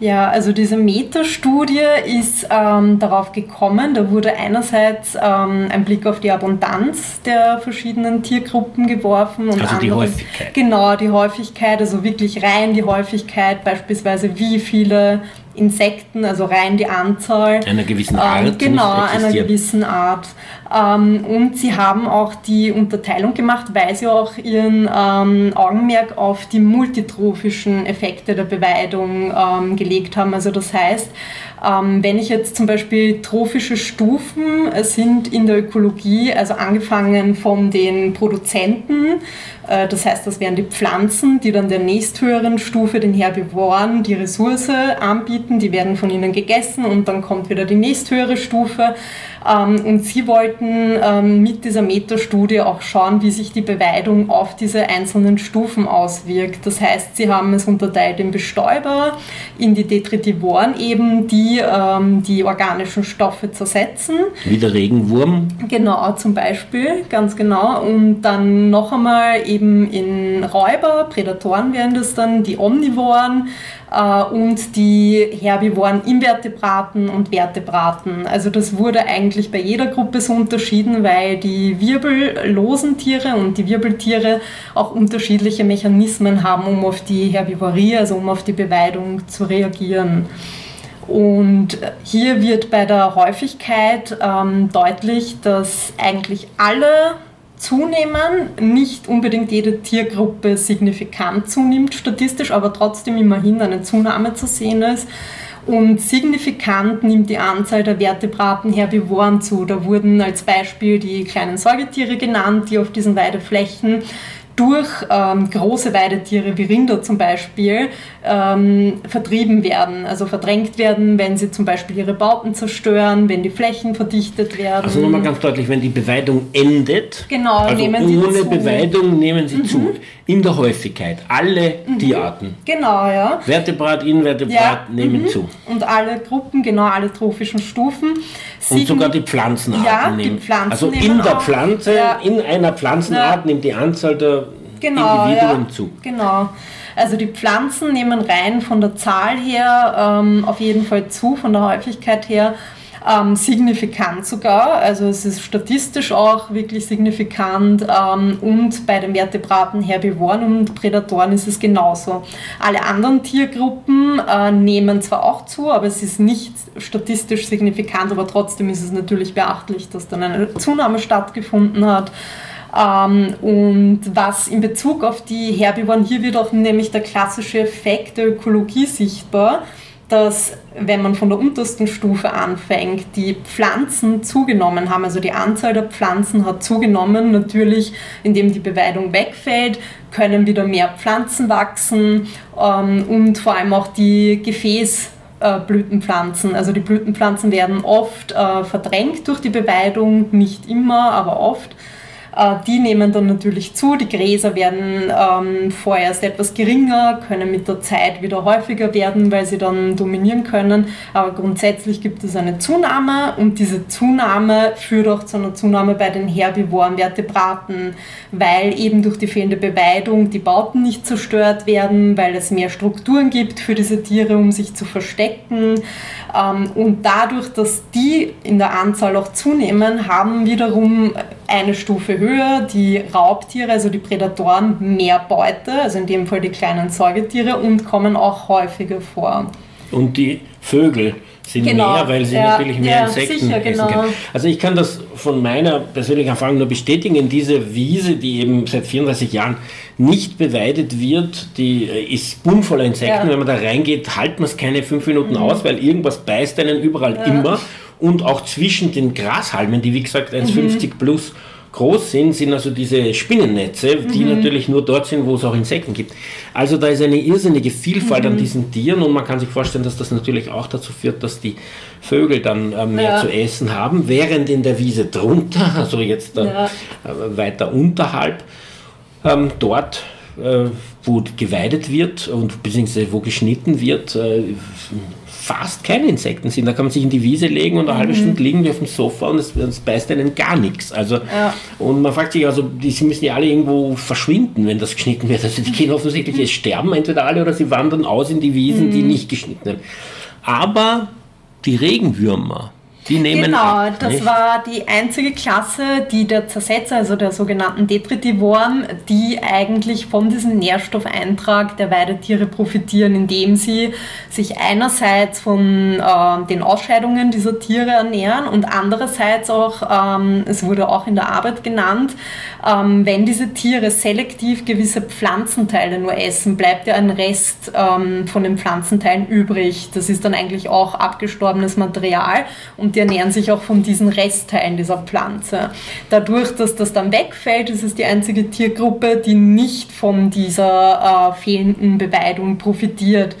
Ja, also diese Metastudie ist ähm, darauf gekommen, da wurde einerseits ähm, ein Blick auf die Abundanz der verschiedenen Tiergruppen geworfen. Und also andere, die Häufigkeit. Genau, die Häufigkeit, also wirklich rein die Häufigkeit, beispielsweise wie viele Insekten, also rein die Anzahl. Einer gewissen ähm, Art. Genau, einer gewissen Art. Ähm, und sie haben auch die Unterteilung gemacht, weil sie auch ihren ähm, Augenmerk auf die multitrophischen Effekte der Beweidung gelegt haben. Also das heißt, wenn ich jetzt zum Beispiel trophische Stufen sind in der Ökologie, also angefangen von den Produzenten, das heißt, das wären die Pflanzen, die dann der nächsthöheren Stufe, den Herbivoren, die Ressource anbieten, die werden von ihnen gegessen und dann kommt wieder die nächsthöhere Stufe. Ähm, und sie wollten ähm, mit dieser Metastudie auch schauen, wie sich die Beweidung auf diese einzelnen Stufen auswirkt. Das heißt, sie haben es unterteilt in Bestäuber, in die Detritivoren eben, die ähm, die organischen Stoffe zersetzen. Wie der Regenwurm. Genau, zum Beispiel, ganz genau. Und dann noch einmal eben in Räuber, Prädatoren wären das dann, die Omnivoren, äh, und die Herbivoren Invertebraten und Vertebraten. Also das wurde eigentlich bei jeder Gruppe so unterschieden, weil die wirbellosen Tiere und die Wirbeltiere auch unterschiedliche Mechanismen haben, um auf die Herbivorie, also um auf die Beweidung zu reagieren. Und hier wird bei der Häufigkeit ähm, deutlich, dass eigentlich alle zunehmen, nicht unbedingt jede Tiergruppe signifikant zunimmt statistisch, aber trotzdem immerhin eine Zunahme zu sehen ist. Und signifikant nimmt die Anzahl der Vertebraten Herbivoren zu. Da wurden als Beispiel die kleinen Säugetiere genannt, die auf diesen Weideflächen durch ähm, große Weidetiere wie Rinder zum Beispiel ähm, vertrieben werden, also verdrängt werden, wenn sie zum Beispiel ihre Bauten zerstören, wenn die Flächen verdichtet werden. Also nochmal ganz deutlich, wenn die Beweidung endet, genau, also ohne. Beweidung nehmen sie zu. In der Häufigkeit. Alle Tierarten. Genau, ja. Vertebrat, Invertebrat nehmen mhm. zu. Und alle Gruppen, genau, alle trophischen Stufen. Und sogar die Pflanzenarten Ja, die nehmen. Pflanzen also in der. Pflanze, Ja. in einer Pflanzenart nimmt die Anzahl der genau, Individuen ja, zu. Genau. Also die Pflanzen nehmen rein von der Zahl her ähm, auf jeden Fall zu, von der Häufigkeit her. Ähm, signifikant sogar, also es ist statistisch auch wirklich signifikant ähm, und bei den Vertebraten, Herbivoren und Prädatoren ist es genauso. Alle anderen Tiergruppen äh, nehmen zwar auch zu, aber es ist nicht statistisch signifikant, aber trotzdem ist es natürlich beachtlich, dass dann eine Zunahme stattgefunden hat. Ähm, und was in Bezug auf die Herbivoren, hier wird auch nämlich der klassische Effekt der Ökologie sichtbar, dass wenn man von der untersten Stufe anfängt, die Pflanzen zugenommen haben, also die Anzahl der Pflanzen hat zugenommen, natürlich indem die Beweidung wegfällt, können wieder mehr Pflanzen wachsen ähm, und vor allem auch die Gefäß äh, Blütenpflanzen. Also die Blütenpflanzen werden oft äh, verdrängt durch die Beweidung, nicht immer, aber oft. Äh, Die nehmen dann natürlich zu, die Gräser werden ähm, vorerst etwas geringer, können mit der Zeit wieder häufiger werden, weil sie dann dominieren können. Aber grundsätzlich gibt es eine Zunahme und diese Zunahme führt auch zu einer Zunahme bei den herbivoren Vertebraten, weil eben durch die fehlende Beweidung die Bauten nicht zerstört werden, weil es mehr Strukturen gibt für diese Tiere, um sich zu verstecken. Ähm, Und dadurch, dass die in der Anzahl auch zunehmen, haben wiederum eine Stufe höher die Raubtiere, also die Prädatoren, mehr Beute, also in dem Fall die kleinen Säugetiere, und kommen auch häufiger vor. Und die Vögel sind Genau, mehr, weil sie ja, natürlich mehr ja, Insekten sicher, essen genau. können. Also ich kann das von meiner persönlichen Erfahrung nur bestätigen. Diese Wiese, die eben seit 34 Jahren nicht beweidet wird, die äh, ist bumm voller Insekten. Ja. Mhm. Wenn man da reingeht, halten man es keine fünf Minuten aus, weil irgendwas beißt einen überall immer. Und auch zwischen den Grashalmen, die wie gesagt 1,50 plus groß sind, sind also diese Spinnennetze, die natürlich nur dort sind, wo es auch Insekten gibt. Also da ist eine irrsinnige Vielfalt an diesen Tieren und man kann sich vorstellen, dass das natürlich auch dazu führt, dass die Vögel dann äh, mehr Ja. zu essen haben, während in der Wiese drunter, also jetzt äh, Ja. äh, weiter unterhalb, ähm, dort, äh, wo geweidet wird und beziehungsweise wo geschnitten wird, äh, fast keine Insekten sind. Da kann man sich in die Wiese legen und eine halbe Stunde liegen wir auf dem Sofa und es, es beißt einen gar nichts. Also, Ja. Und man fragt sich also, die sie müssen ja alle irgendwo verschwinden, wenn das geschnitten wird. Also die gehen offensichtlich, es sterben entweder alle oder sie wandern aus in die Wiesen, die nicht geschnitten werden. Aber die Regenwürmer, Die nehmen genau, ab, das nicht? war die einzige Klasse, die der Zersetzer, also der sogenannten Detritivoren, die eigentlich von diesem Nährstoffeintrag der Weidetiere profitieren, indem sie sich einerseits von äh, den Ausscheidungen dieser Tiere ernähren und andererseits auch, ähm, es wurde auch in der Arbeit genannt, ähm, wenn diese Tiere selektiv gewisse Pflanzenteile nur essen, bleibt ja ein Rest ähm, von den Pflanzenteilen übrig. Das ist dann eigentlich auch abgestorbenes Material und die ernähren sich auch von diesen Restteilen dieser Pflanze. Dadurch, dass das dann wegfällt, ist es die einzige Tiergruppe, die nicht von dieser äh, fehlenden Beweidung profitiert.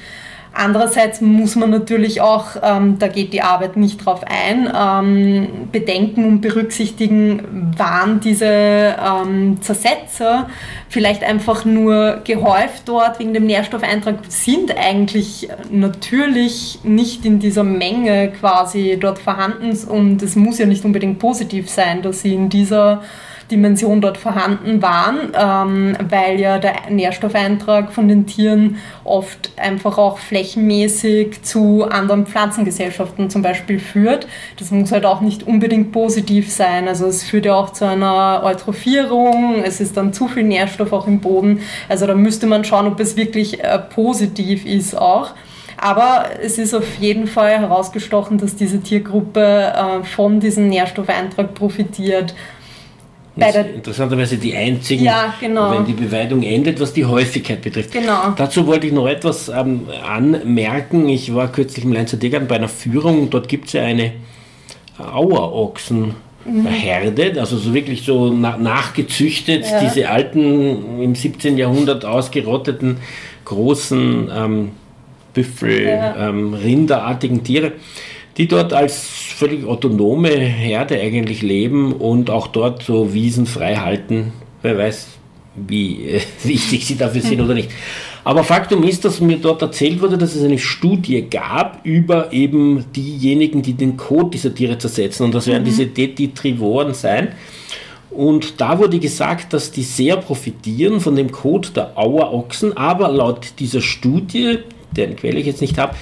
Andererseits muss man natürlich auch, ähm, da geht die Arbeit nicht drauf ein, ähm, bedenken und berücksichtigen, waren diese ähm, Zersetzer vielleicht einfach nur gehäuft dort wegen dem Nährstoffeintrag, sind eigentlich natürlich nicht in dieser Menge quasi dort vorhanden und es muss ja nicht unbedingt positiv sein, dass sie in dieser Dimension dort vorhanden waren, ähm, weil ja der Nährstoffeintrag von den Tieren oft einfach auch flächenmäßig zu anderen Pflanzengesellschaften zum Beispiel führt. Das muss halt auch nicht unbedingt positiv sein. Also es führt ja auch zu einer Eutrophierung, es ist dann zu viel Nährstoff auch im Boden. Also da müsste man schauen, ob es wirklich äh, positiv ist auch. Aber es ist auf jeden Fall herausgestochen, dass diese Tiergruppe äh, von diesem Nährstoffeintrag profitiert. Das ist interessanterweise die einzigen, Ja, genau. wenn die Beweidung endet, was die Häufigkeit betrifft. Genau. Dazu wollte ich noch etwas ähm, anmerken. Ich war kürzlich im Leinzer Degern bei einer Führung. Dort gibt es ja eine Auerochsen. Herde, also so wirklich so na nachgezüchtet, Ja. diese alten im 17. Jahrhundert ausgerotteten großen ähm, Büffel, Ja. ähm, Rinderartigen Tiere, die dort als völlig autonome Herde eigentlich leben und auch dort so Wiesen frei halten. Wer weiß, wie äh, wichtig sie dafür sind oder nicht. Aber Faktum ist, dass mir dort erzählt wurde, dass es eine Studie gab über eben diejenigen, die den Kot dieser Tiere zersetzen. Und das werden diese Detitrivoren sein. Und da wurde gesagt, dass die sehr profitieren von dem Kot der Auerochsen, aber laut dieser Studie, deren Quelle ich jetzt nicht habe,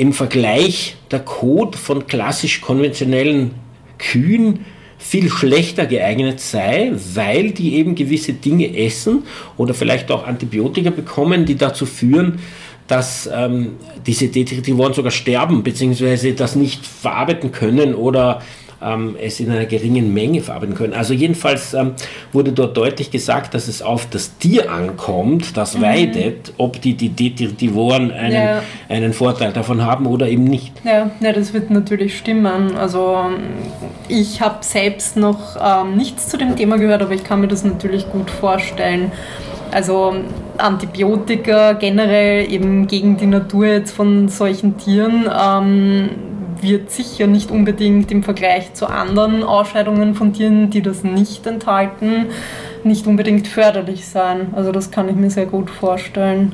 im Vergleich der Kot von klassisch konventionellen Kühen viel schlechter geeignet sei, weil die eben gewisse Dinge essen oder vielleicht auch Antibiotika bekommen, die dazu führen, dass ähm, diese Detritivoren sogar sterben, beziehungsweise das nicht verarbeiten können oder ähm, es in einer geringen Menge verarbeiten können. Also jedenfalls ähm, wurde dort deutlich gesagt, dass es auf das Tier ankommt, das weidet, ob die, die Detritivoren einen, Ja. einen Vorteil davon haben oder eben nicht. Ja, ja, das wird natürlich stimmen. Also ich habe selbst noch ähm, nichts zu dem Thema gehört, aber ich kann mir das natürlich gut vorstellen. Also Antibiotika generell eben gegen die Natur jetzt von solchen Tieren ähm, wird sicher nicht unbedingt im Vergleich zu anderen Ausscheidungen von Tieren, die das nicht enthalten, nicht unbedingt förderlich sein. Also das kann ich mir sehr gut vorstellen.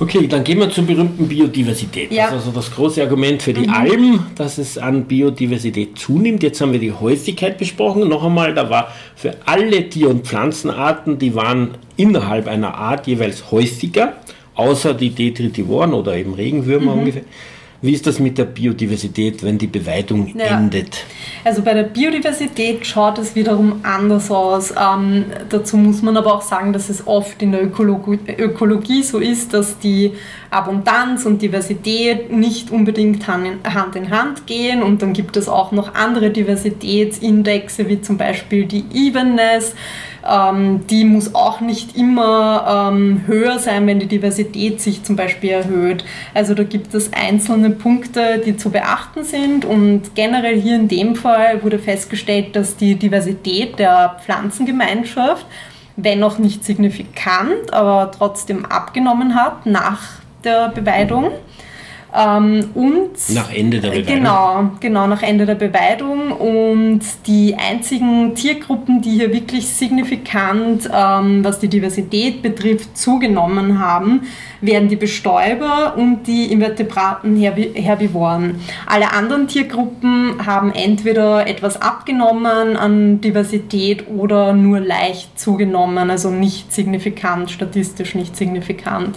Okay, dann gehen wir zur berühmten Biodiversität. Ja. Das ist also das große Argument für die Alm, dass es an Biodiversität zunimmt. Jetzt haben wir die Häufigkeit besprochen. Noch einmal, da war für alle Tier- und Pflanzenarten, die waren innerhalb einer Art jeweils häufiger, außer die Detritivoren oder eben Regenwürmer ungefähr. Wie ist das mit der Biodiversität, wenn die Beweidung Ja. endet? Also bei der Biodiversität schaut es wiederum anders aus. Ähm, dazu muss man aber auch sagen, dass es oft in der Ökologie, Ökologie so ist, dass die Abundanz und Diversität nicht unbedingt Hand in, Hand in Hand gehen. Und dann gibt es auch noch andere Diversitätsindexe, wie zum Beispiel die Evenness. Ähm, die muss auch nicht immer ähm, höher sein, wenn die Diversität sich zum Beispiel erhöht. Also da gibt es einzelne Punkte, die zu beachten sind und generell hier in dem Fall wurde festgestellt, dass die Diversität der Pflanzengemeinschaft, wenn auch nicht signifikant, aber trotzdem abgenommen hat nach der Beweidung. Ähm, und Nach Ende der Beweidung? Genau, genau, nach Ende der Beweidung. Und die einzigen Tiergruppen, die hier wirklich signifikant, ähm, was die Diversität betrifft, zugenommen haben, wären die Bestäuber und die invertebraten Herbi Herbivoren. Alle anderen Tiergruppen haben entweder etwas abgenommen an Diversität oder nur leicht zugenommen, also nicht signifikant, statistisch nicht signifikant.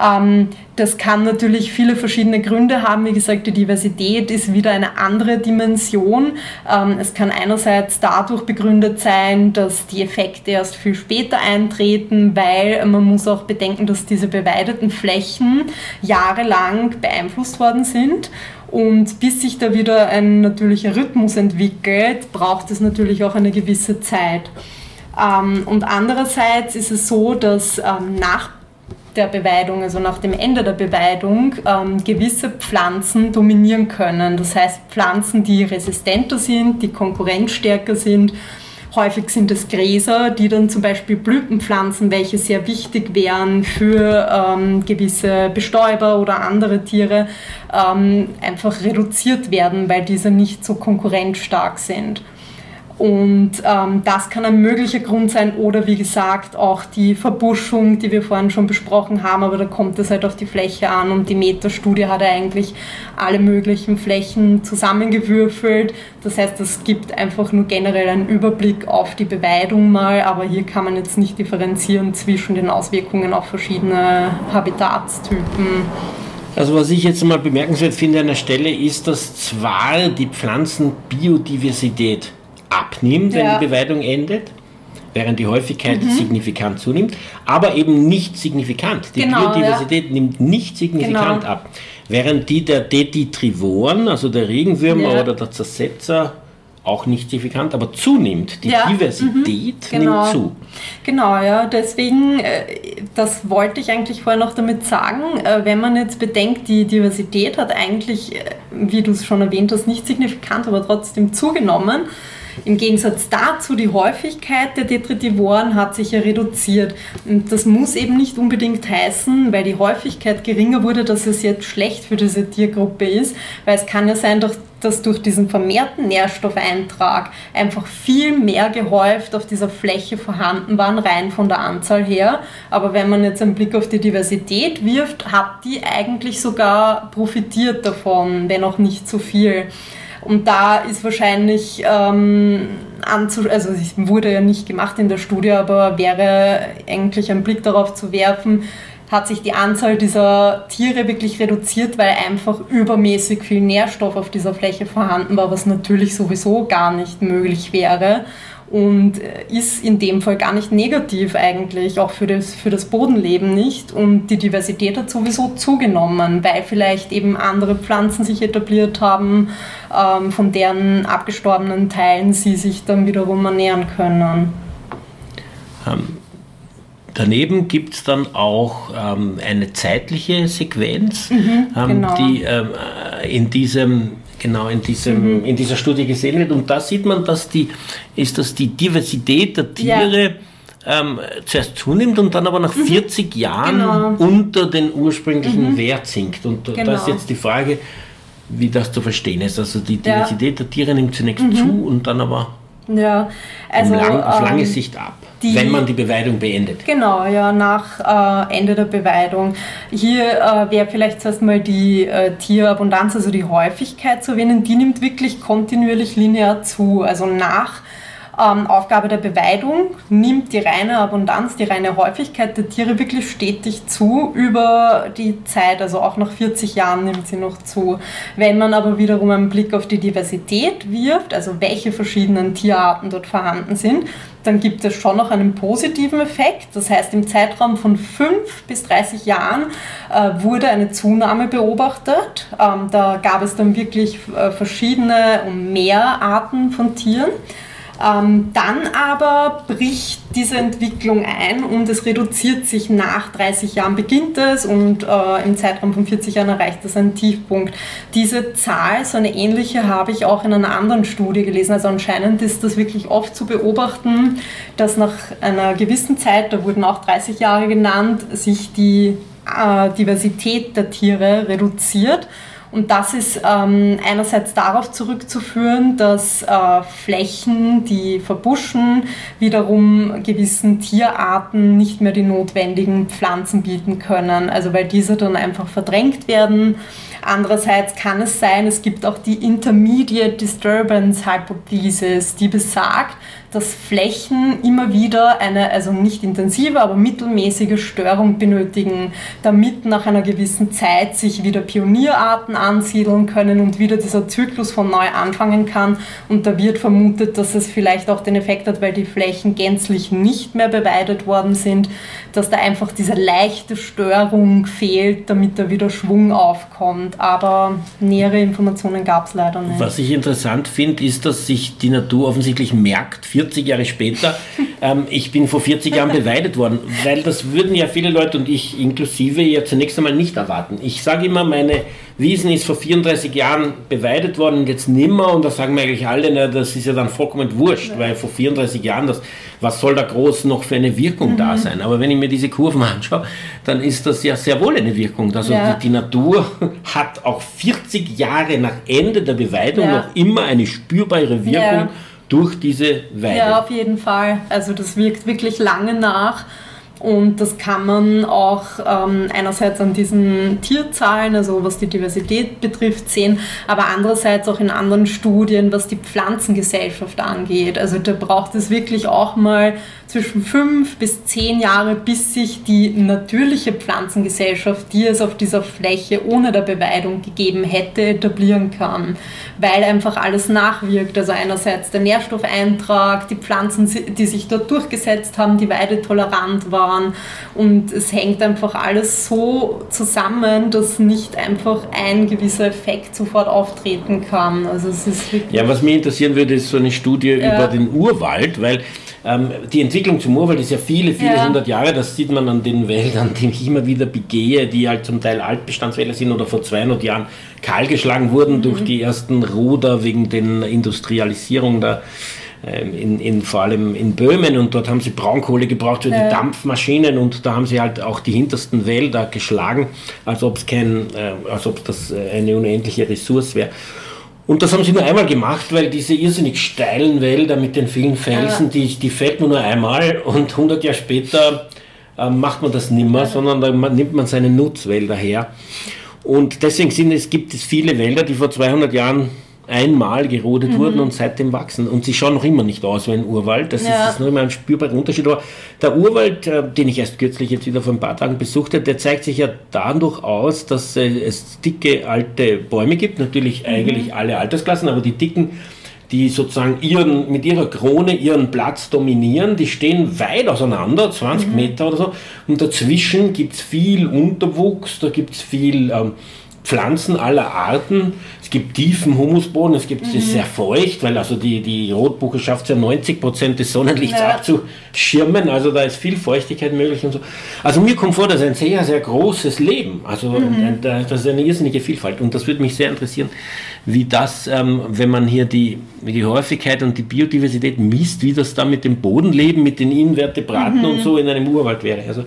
Ähm, das kann natürlich viele verschiedene Gründe haben. Wie gesagt, die Diversität ist wieder eine andere Dimension. Ähm, es kann einerseits dadurch begründet sein, dass die Effekte erst viel später eintreten, weil man muss auch bedenken, dass diese beweideten Flächen jahrelang beeinflusst worden sind. Und bis sich da wieder ein natürlicher Rhythmus entwickelt, braucht es natürlich auch eine gewisse Zeit. Ähm, und andererseits ist es so, dass nach der Beweidung, also nach dem Ende der Beweidung, ähm, gewisse Pflanzen dominieren können. Das heißt Pflanzen, die resistenter sind, die konkurrenzstärker sind. Häufig sind es Gräser, die dann zum Beispiel Blütenpflanzen, welche sehr wichtig wären für ähm, gewisse Bestäuber oder andere Tiere, ähm, einfach reduziert werden, weil diese nicht so konkurrenzstark sind. Und ähm, das kann ein möglicher Grund sein oder wie gesagt auch die Verbuschung, die wir vorhin schon besprochen haben, aber da kommt es halt auf die Fläche an und die Meta-Studie hat eigentlich alle möglichen Flächen zusammengewürfelt. Das heißt, es gibt einfach nur generell einen Überblick auf die Beweidung mal, aber hier kann man jetzt nicht differenzieren zwischen den Auswirkungen auf verschiedene Habitatstypen. Also was ich jetzt mal bemerkenswert finde an der Stelle ist, dass zwar die Pflanzenbiodiversität abnimmt, wenn ja. die Beweidung endet, während die Häufigkeit mhm. signifikant zunimmt, aber eben nicht signifikant. Die genau, Biodiversität ja. nimmt nicht signifikant genau. ab. Während die der Deditrivoren, also der Regenwürmer ja. oder der Zersetzer, auch nicht signifikant, aber zunimmt. Die ja, Diversität mhm, genau. nimmt zu. Genau, ja, deswegen, äh, das wollte ich eigentlich vorher noch damit sagen, äh, wenn man jetzt bedenkt, die Diversität hat eigentlich, äh, wie du es schon erwähnt hast, nicht signifikant, aber trotzdem zugenommen. Im Gegensatz dazu, die Häufigkeit der Detritivoren hat sich ja reduziert. Und das muss eben nicht unbedingt heißen, weil die Häufigkeit geringer wurde, dass es jetzt schlecht für diese Tiergruppe ist, weil es kann ja sein, dass durch diesen vermehrten Nährstoffeintrag einfach viel mehr gehäuft auf dieser Fläche vorhanden waren, rein von der Anzahl her. Aber wenn man jetzt einen Blick auf die Diversität wirft, hat die eigentlich sogar profitiert davon, wenn auch nicht so viel. Und da ist wahrscheinlich ähm, anzu also es wurde ja nicht gemacht in der Studie, aber wäre eigentlich ein Blick darauf zu werfen, hat sich die Anzahl dieser Tiere wirklich reduziert, weil einfach übermäßig viel Nährstoff auf dieser Fläche vorhanden war, was natürlich sowieso gar nicht möglich wäre und äh, ist in dem Fall gar nicht negativ eigentlich, auch für das, für das Bodenleben nicht. Und die Diversität hat sowieso zugenommen, weil vielleicht eben andere Pflanzen sich etabliert haben, ähm, von deren abgestorbenen Teilen sie sich dann wiederum ernähren können. Ähm, daneben gibt es dann auch ähm, eine zeitliche Sequenz, mhm, ähm, genau. die ähm, äh, in diesem genau in, diesem, mhm. in dieser Studie gesehen wird. Und da sieht man, dass die, ist, dass die Diversität der Tiere ja. ähm, zuerst zunimmt und dann aber nach mhm. 40 Jahren genau. unter den ursprünglichen mhm. Wert sinkt. Und genau. da ist genau. jetzt die Frage, wie das zu verstehen ist. Also die Diversität ja. der Tiere nimmt zunächst mhm. zu und dann aber ja, also, lang, auf lange ähm, Sicht ab. Die, wenn man die Beweidung beendet. Genau, ja, nach äh, Ende der Beweidung. Hier äh, wäre vielleicht zuerst mal die äh, Tierabundanz, also die Häufigkeit zu erwähnen, die nimmt wirklich kontinuierlich linear zu. Also nach ähm, Aufgabe der Beweidung nimmt die reine Abundanz, die reine Häufigkeit der Tiere wirklich stetig zu über die Zeit, also auch nach 40 Jahren nimmt sie noch zu. Wenn man aber wiederum einen Blick auf die Diversität wirft, also welche verschiedenen Tierarten dort vorhanden sind, dann gibt es schon noch einen positiven Effekt. Das heißt, im Zeitraum von 5 bis 30 Jahren äh, wurde eine Zunahme beobachtet. Ähm, da gab es dann wirklich äh, verschiedene und mehr Arten von Tieren. Ähm, dann aber bricht diese Entwicklung ein und es reduziert sich nach 30 Jahren beginnt es und äh, im Zeitraum von 40 Jahren erreicht es einen Tiefpunkt. Diese Zahl, so eine ähnliche, habe ich auch in einer anderen Studie gelesen. Also anscheinend ist das wirklich oft zu beobachten, dass nach einer gewissen Zeit, da wurden auch 30 Jahre genannt, sich die äh, Diversität der Tiere reduziert und das ist ähm, einerseits darauf zurückzuführen, dass äh, Flächen, die verbuschen, wiederum gewissen Tierarten nicht mehr die notwendigen Pflanzen bieten können. Also weil diese dann einfach verdrängt werden. Andererseits kann es sein, es gibt auch die Intermediate Disturbance Hypothesis, die besagt, dass Flächen immer wieder eine, also nicht intensive, aber mittelmäßige Störung benötigen, damit nach einer gewissen Zeit sich wieder Pionierarten ansiedeln können und wieder dieser Zyklus von neu anfangen kann. Und da wird vermutet, dass es vielleicht auch den Effekt hat, weil die Flächen gänzlich nicht mehr beweidet worden sind, dass da einfach diese leichte Störung fehlt, damit da wieder Schwung aufkommt. Aber nähere Informationen gab es leider nicht. Was ich interessant finde, ist, dass sich die Natur offensichtlich merkt, 40 Jahre später, ähm, ich bin vor 40 Jahren beweidet worden, weil das würden ja viele Leute und ich inklusive ja zunächst einmal nicht erwarten. Ich sage immer, meine Wiesen ist vor 34 Jahren beweidet worden und jetzt nimmer und da sagen mir eigentlich alle, na, das ist ja dann vollkommen wurscht, ja. weil vor 34 Jahren, das, was soll da groß noch für eine Wirkung mhm. da sein? Aber wenn ich mir diese Kurven anschaue, dann ist das ja sehr wohl eine Wirkung. Also ja. die, die, Natur hat auch 40 Jahre nach Ende der Beweidung ja. noch immer eine spürbare Wirkung durch diese Weide. Ja, auf jeden Fall. Also das wirkt wirklich lange nach. Und das kann man auch ähm, einerseits an diesen Tierzahlen, also was die Diversität betrifft, sehen, aber andererseits auch in anderen Studien, was die Pflanzengesellschaft angeht. Also da braucht es wirklich auch mal zwischen fünf bis zehn Jahre, bis sich die natürliche Pflanzengesellschaft, die es auf dieser Fläche ohne der Beweidung gegeben hätte, etablieren kann, weil einfach alles nachwirkt. Also einerseits der Nährstoffeintrag, die Pflanzen, die sich dort durchgesetzt haben, die weidetolerant waren und es hängt einfach alles so zusammen, dass nicht einfach ein gewisser Effekt sofort auftreten kann. Also es ist ja, was mich interessieren würde, ist so eine Studie ja. über den Urwald, weil ähm, die Entwicklung zum Urwald ist ja viele, viele ja. hundert Jahre. Das sieht man an den Wäldern, die ich immer wieder begehe, die halt zum Teil Altbestandswälder sind oder vor 200 Jahren kahlgeschlagen wurden mhm. durch die ersten Ruder wegen der Industrialisierung da. Ähm, in, in, vor allem in Böhmen und dort haben sie Braunkohle gebraucht für ja. die Dampfmaschinen und da haben sie halt auch die hintersten Wälder geschlagen, als ob es kein, äh, als ob das äh, eine unendliche Ressource wäre. Und das haben sie nur einmal gemacht, weil diese irrsinnig steilen Wälder mit den vielen Felsen, ja. die, die fällt man nur einmal und 100 Jahre später äh, macht man das nimmer, ja. sondern da nimmt man seine Nutzwälder her. Und deswegen sind es, gibt es viele Wälder, die vor 200 Jahren einmal gerodet mhm. wurden und seitdem wachsen. Und sie schauen noch immer nicht aus wie ein Urwald. Das ja. ist noch immer ein spürbarer Unterschied. Aber der Urwald, äh, den ich erst kürzlich jetzt wieder vor ein paar Tagen besucht habe, der zeigt sich ja dadurch aus, dass äh, es dicke alte Bäume gibt. Natürlich mhm. eigentlich alle Altersklassen, aber die dicken die sozusagen ihren, mit ihrer Krone ihren Platz dominieren, die stehen weit auseinander, 20 mhm. Meter oder so, und dazwischen gibt es viel Unterwuchs, da gibt es viel ähm, Pflanzen aller Arten. Es gibt tiefen Humusboden, es gibt mhm. es sehr feucht, weil also die, die Rotbuche schafft es ja 90 Prozent des Sonnenlichts ja. abzuschirmen, also da ist viel Feuchtigkeit möglich und so. Also mir kommt vor, das ist ein sehr, sehr großes Leben. Also mhm. das ist eine irrsinnige Vielfalt und das würde mich sehr interessieren, wie das, ähm, wenn man hier die, die Häufigkeit und die Biodiversität misst, wie das da mit dem Bodenleben, mit den Invertebraten mhm. und so in einem Urwald wäre. Also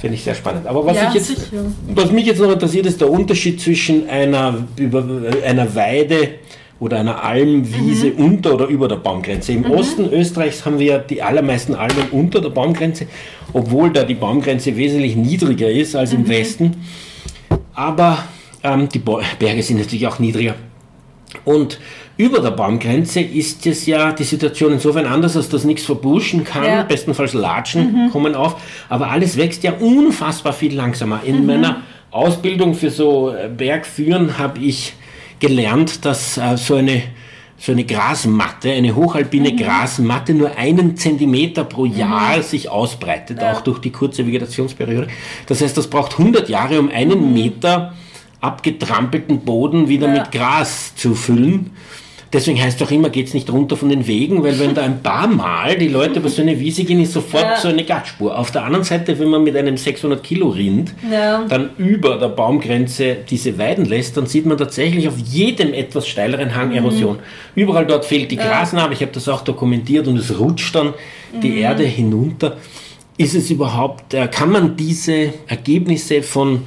Finde ich sehr spannend. Aber was, ja, ich jetzt, was mich jetzt noch interessiert, ist der Unterschied zwischen einer, über, einer Weide oder einer Almwiese mhm. unter oder über der Baumgrenze. Im mhm. Osten Österreichs haben wir die allermeisten Almen unter der Baumgrenze, obwohl da die Baumgrenze wesentlich niedriger ist als im mhm. Westen. Aber ähm, die Berge sind natürlich auch niedriger. Und über der Baumgrenze ist es ja die Situation insofern anders, dass das nichts verbuschen kann, ja. bestenfalls Latschen mhm. kommen auf, aber alles wächst ja unfassbar viel langsamer. In mhm. meiner Ausbildung für so äh, Bergführen habe ich gelernt, dass äh, so eine so eine Grasmatte, eine hochalpine mhm. Grasmatte nur einen Zentimeter pro Jahr mhm. sich ausbreitet, ja. auch durch die kurze Vegetationsperiode. Das heißt, das braucht 100 Jahre, um einen mhm. Meter abgetrampelten Boden wieder ja. mit Gras zu füllen. Deswegen heißt es auch immer, geht es nicht runter von den Wegen, weil wenn da ein paar Mal die Leute über so eine Wiese gehen, ist sofort ja. so eine Gattspur. Auf der anderen Seite, wenn man mit einem 600 Kilo Rind ja. dann über der Baumgrenze diese weiden lässt, dann sieht man tatsächlich auf jedem etwas steileren Hang mhm. Erosion. Mhm. Überall dort fehlt die Grasnarbe, ich habe das auch dokumentiert und es rutscht dann mhm. die Erde hinunter. Ist es überhaupt, äh, kann man diese Ergebnisse von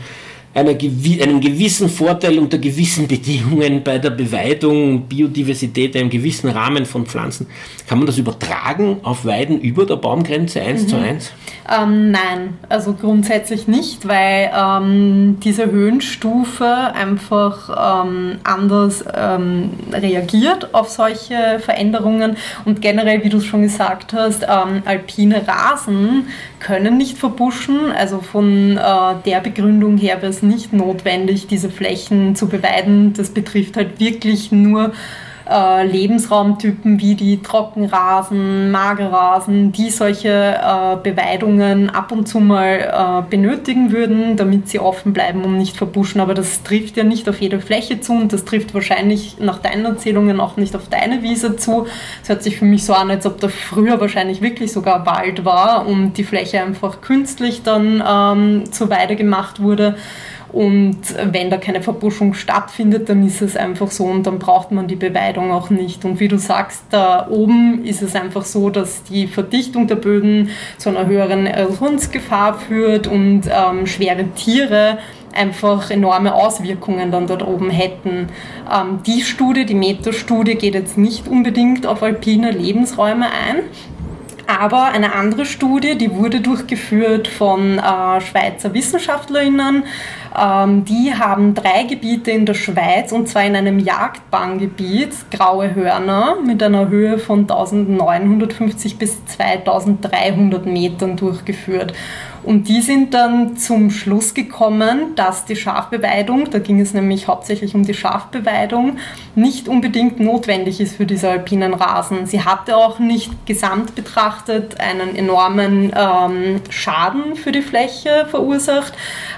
einer, einem gewissen Vorteil unter gewissen Bedingungen bei der Beweidung, Biodiversität, einem gewissen Rahmen von Pflanzen. Kann man das übertragen auf Weiden über der Baumgrenze 1 mhm. zu 1? Ähm, nein, also grundsätzlich nicht, weil ähm, diese Höhenstufe einfach ähm, anders ähm, reagiert auf solche Veränderungen und generell, wie du es schon gesagt hast, ähm, alpine Rasen können nicht verbuschen. Also von äh, der Begründung her wäre es nicht notwendig, diese Flächen zu beweiden. Das betrifft halt wirklich nur äh, Lebensraumtypen wie die Trockenrasen, Magerrasen, die solche äh, Beweidungen ab und zu mal äh, benötigen würden, damit sie offen bleiben und nicht verbuschen. Aber das trifft ja nicht auf jede Fläche zu und das trifft wahrscheinlich nach deinen Erzählungen auch nicht auf deine Wiese zu. Es hört sich für mich so an, als ob da früher wahrscheinlich wirklich sogar Wald war und die Fläche einfach künstlich dann ähm, zur Weide gemacht wurde. Und wenn da keine Verbuschung stattfindet, dann ist es einfach so und dann braucht man die Beweidung auch nicht. Und wie du sagst, da oben ist es einfach so, dass die Verdichtung der Böden zu einer höheren Erosionsgefahr führt und ähm, schwere Tiere einfach enorme Auswirkungen dann dort oben hätten. Ähm, die Studie, die Metastudie, geht jetzt nicht unbedingt auf alpine Lebensräume ein. Aber eine andere Studie, die wurde durchgeführt von äh, Schweizer Wissenschaftlerinnen, ähm, die haben drei Gebiete in der Schweiz und zwar in einem Jagdbahngebiet, Graue Hörner, mit einer Höhe von 1950 bis 2300 Metern durchgeführt. Und die sind dann zum Schluss gekommen, dass die Schafbeweidung, da ging es nämlich hauptsächlich um die Schafbeweidung, nicht unbedingt notwendig ist für diese alpinen Rasen. Sie hatte auch nicht gesamt betrachtet einen enormen ähm, Schaden für die Fläche verursacht,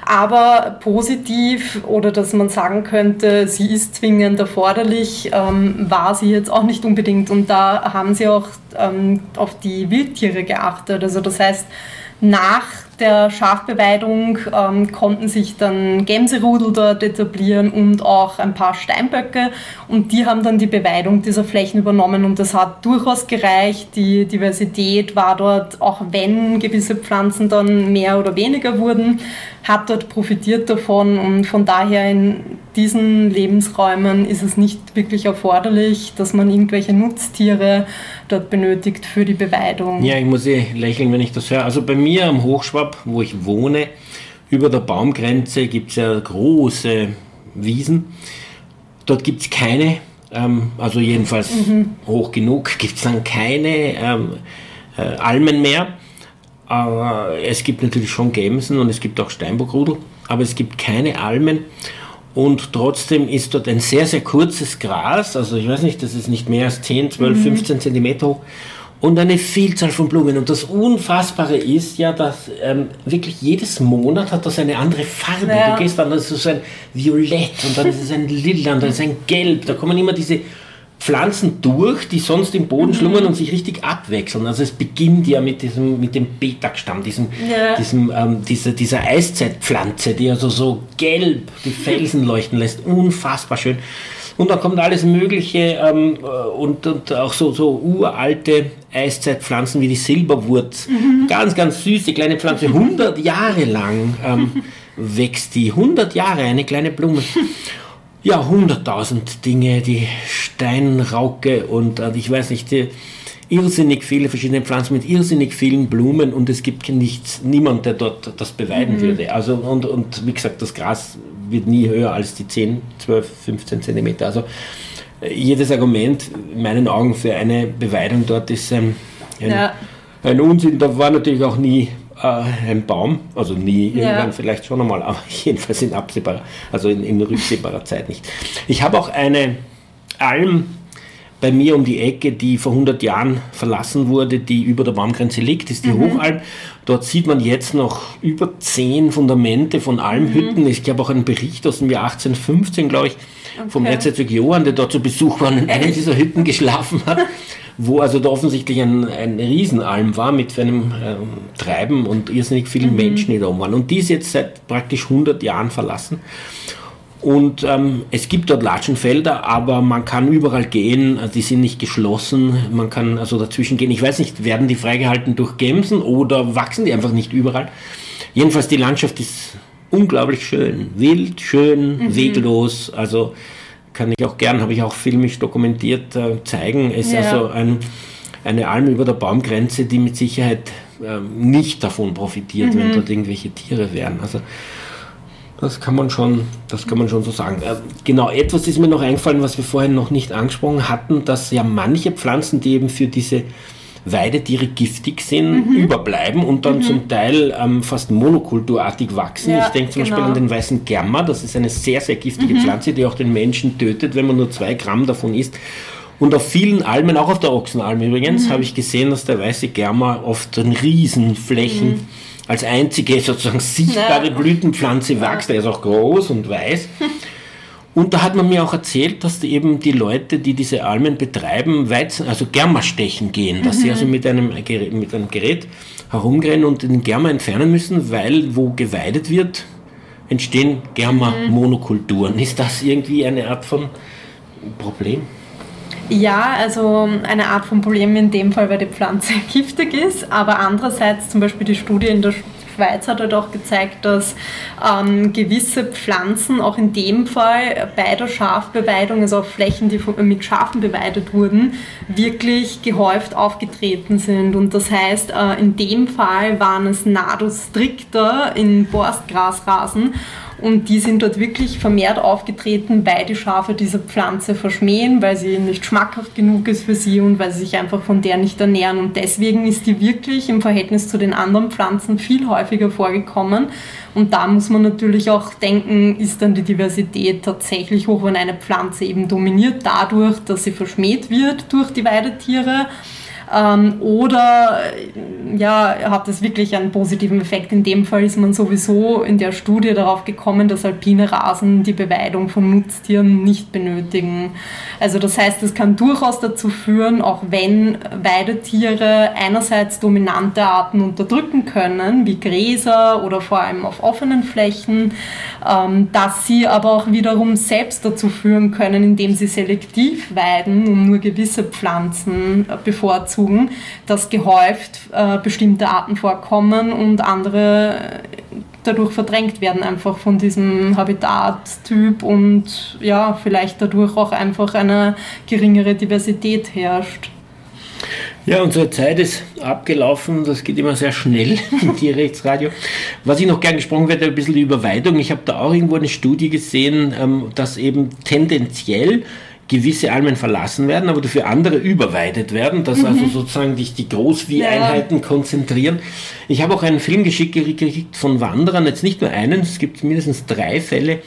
aber positiv oder dass man sagen könnte, sie ist zwingend erforderlich, ähm, war sie jetzt auch nicht unbedingt. Und da haben sie auch ähm, auf die Wildtiere geachtet. Also das heißt, nach der Schafbeweidung ähm, konnten sich dann Gämserudel dort etablieren und auch ein paar Steinböcke. Und die haben dann die Beweidung dieser Flächen übernommen. Und das hat durchaus gereicht. Die Diversität war dort, auch wenn gewisse Pflanzen dann mehr oder weniger wurden, hat dort profitiert davon. Und von daher in diesen Lebensräumen ist es nicht wirklich erforderlich, dass man irgendwelche Nutztiere dort benötigt für die Beweidung. Ja, ich muss eh lächeln, wenn ich das höre. Also bei mir am Hochschwab, wo ich wohne, über der Baumgrenze gibt es ja große Wiesen. Dort gibt es keine, ähm, also jedenfalls mhm. hoch genug, gibt es dann keine ähm, äh, Almen mehr. Aber es gibt natürlich schon Gämsen und es gibt auch Steinbockrudel, aber es gibt keine Almen. Und trotzdem ist dort ein sehr, sehr kurzes Gras, also ich weiß nicht, das ist nicht mehr als 10, 12, mhm. 15 Zentimeter hoch und eine Vielzahl von Blumen. Und das Unfassbare ist ja, dass ähm, wirklich jedes Monat hat das eine andere Farbe. Ja. Du gehst dann, das ist so ein Violett und dann ist es ein Lila und dann ist es ein Gelb. Da kommen immer diese Pflanzen durch, die sonst im Boden mhm. schlummern und sich richtig abwechseln. Also es beginnt ja mit diesem, mit dem Betak-Stamm, diesem, ja. diesem, ähm, dieser, dieser Eiszeitpflanze, die also so gelb die Felsen leuchten lässt. Unfassbar schön. Und dann kommt alles Mögliche ähm, und, und auch so, so uralte Eiszeitpflanzen wie die Silberwurz. Mhm. Ganz, ganz süße kleine Pflanze. 100 Jahre lang ähm, wächst die. 100 Jahre, eine kleine Blume ja, hunderttausend Dinge, die Steinrauke und äh, ich weiß nicht, die, irrsinnig viele verschiedene Pflanzen mit irrsinnig vielen Blumen und es gibt nichts, niemand, der dort das beweiden mhm. würde. Also und, und wie gesagt, das Gras wird nie höher als die 10, 12, 15 Zentimeter. Also jedes Argument in meinen Augen für eine Beweidung dort ist ähm, ein, ja. ein Unsinn. Da war natürlich auch nie äh, ein Baum, also nie, irgendwann ja. vielleicht schon einmal, aber jedenfalls in absehbarer, also in, in rücksehbarer Zeit nicht. Ich habe auch eine Alm bei mir um die Ecke, die vor 100 Jahren verlassen wurde, die über der Baumgrenze liegt, ist die mhm. Hochalm. Dort sieht man jetzt noch über zehn Fundamente von Almhütten. Mhm. Ich habe auch einen Bericht aus dem Jahr 1815, glaube ich, okay. vom Erzherzog Johann, der dort zu Besuch war und in einer dieser Hütten geschlafen hat wo also da offensichtlich ein, ein Riesenalm war mit einem ähm, Treiben und irrsinnig vielen mhm. Menschen, die da oben waren. Und die ist jetzt seit praktisch 100 Jahren verlassen. Und ähm, es gibt dort Latschenfelder, aber man kann überall gehen, also die sind nicht geschlossen, man kann also dazwischen gehen. Ich weiß nicht, werden die freigehalten durch Gemsen oder wachsen die einfach nicht überall? Jedenfalls die Landschaft ist unglaublich schön. Wild, schön, mhm. weglos. Also kann ich auch gern, habe ich auch filmisch dokumentiert, äh, zeigen. Es ja. ist also ein, eine Alm über der Baumgrenze, die mit Sicherheit äh, nicht davon profitiert, mhm. wenn dort irgendwelche Tiere wären. Also das kann man schon, das kann man schon so sagen. Äh, genau, etwas ist mir noch eingefallen, was wir vorhin noch nicht angesprochen hatten, dass ja manche Pflanzen, die eben für diese Weidetiere giftig sind, mhm. überbleiben und dann mhm. zum Teil ähm, fast monokulturartig wachsen. Ja, ich denke zum genau. Beispiel an den weißen Germer, das ist eine sehr, sehr giftige mhm. Pflanze, die auch den Menschen tötet, wenn man nur zwei Gramm davon isst. Und auf vielen Almen, auch auf der Ochsenalm übrigens, mhm. habe ich gesehen, dass der weiße Germer oft in Riesenflächen mhm. als einzige sozusagen sichtbare ja. Blütenpflanze wächst. Er ist auch groß und weiß. Und da hat man mir auch erzählt, dass die eben die Leute, die diese Almen betreiben, Weizen, also Germa stechen gehen, dass mhm. sie also mit einem, mit einem Gerät herumrennen und den Germa entfernen müssen, weil wo geweidet wird, entstehen Germa-Monokulturen. Mhm. Ist das irgendwie eine Art von Problem? Ja, also eine Art von Problem in dem Fall, weil die Pflanze giftig ist, aber andererseits zum Beispiel die Studie in der Schweiz hat halt auch gezeigt, dass ähm, gewisse Pflanzen auch in dem Fall bei der Schafbeweidung, also auf Flächen, die mit Schafen beweidet wurden, wirklich gehäuft aufgetreten sind. Und das heißt, äh, in dem Fall waren es Nadus stricta in Borstgrasrasen und die sind dort wirklich vermehrt aufgetreten, weil die Schafe diese Pflanze verschmähen, weil sie nicht schmackhaft genug ist für sie und weil sie sich einfach von der nicht ernähren. Und deswegen ist die wirklich im Verhältnis zu den anderen Pflanzen viel häufiger vorgekommen. Und da muss man natürlich auch denken, ist dann die Diversität tatsächlich hoch, wenn eine Pflanze eben dominiert dadurch, dass sie verschmäht wird durch die Weidetiere ähm, oder ja, hat es wirklich einen positiven Effekt? In dem Fall ist man sowieso in der Studie darauf gekommen, dass alpine Rasen die Beweidung von Nutztieren nicht benötigen. Also das heißt, es kann durchaus dazu führen, auch wenn Weidetiere einerseits dominante Arten unterdrücken können, wie Gräser oder vor allem auf offenen Flächen, ähm, dass sie aber auch wiederum selbst dazu führen können, indem sie selektiv weiden und nur gewisse Pflanzen bevorzugen bevorzugen, dass gehäuft äh, bestimmte Arten vorkommen und andere äh, dadurch verdrängt werden, einfach von diesem Habitattyp und ja, vielleicht dadurch auch einfach eine geringere Diversität herrscht. Ja, unsere Zeit ist abgelaufen, das geht immer sehr schnell im Tierrechtsradio. Was ich noch gern gesprochen werde, ein bisschen die Überweidung. Ich habe da auch irgendwo eine Studie gesehen, ähm, dass eben tendenziell gewisse Almen verlassen werden, aber dafür andere überweidet werden, dass also mhm. also sozusagen dich die Großvieheinheiten ja. konzentrieren. Ich habe auch einen Film geschickt gekriegt von Wanderern, jetzt nicht nur einen, es gibt mindestens drei Fälle,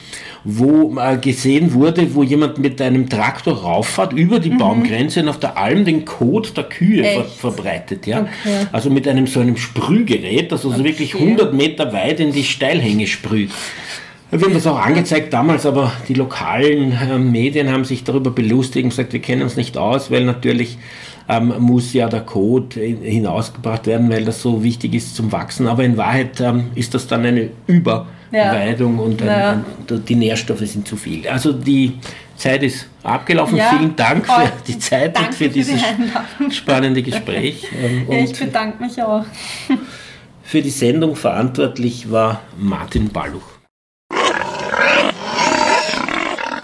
wo äh, gesehen wurde, wo jemand mit einem Traktor rauffahrt über die mhm. Baumgrenze und auf der Alm den Kot der Kühe ver verbreitet. Ja? Okay. Also mit einem so einem Sprühgerät, das also okay. wirklich 100 Meter weit in die Steilhänge sprüht. Wir haben das auch angezeigt damals, aber die lokalen äh, Medien haben sich darüber belustigt und gesagt, wir kennen uns nicht aus, weil natürlich ähm, muss ja der Code hinausgebracht werden, weil das so wichtig ist zum Wachsen. Aber in Wahrheit ähm, ist das dann eine Überweidung ja. und ein, ja. ein, die Nährstoffe sind zu viel. Also die Zeit ist abgelaufen. Ja, Vielen Dank für die Zeit und für, für dieses spannende Gespräch. Ähm, ja, ich bedanke mich auch. Für die Sendung verantwortlich war Martin Balluch.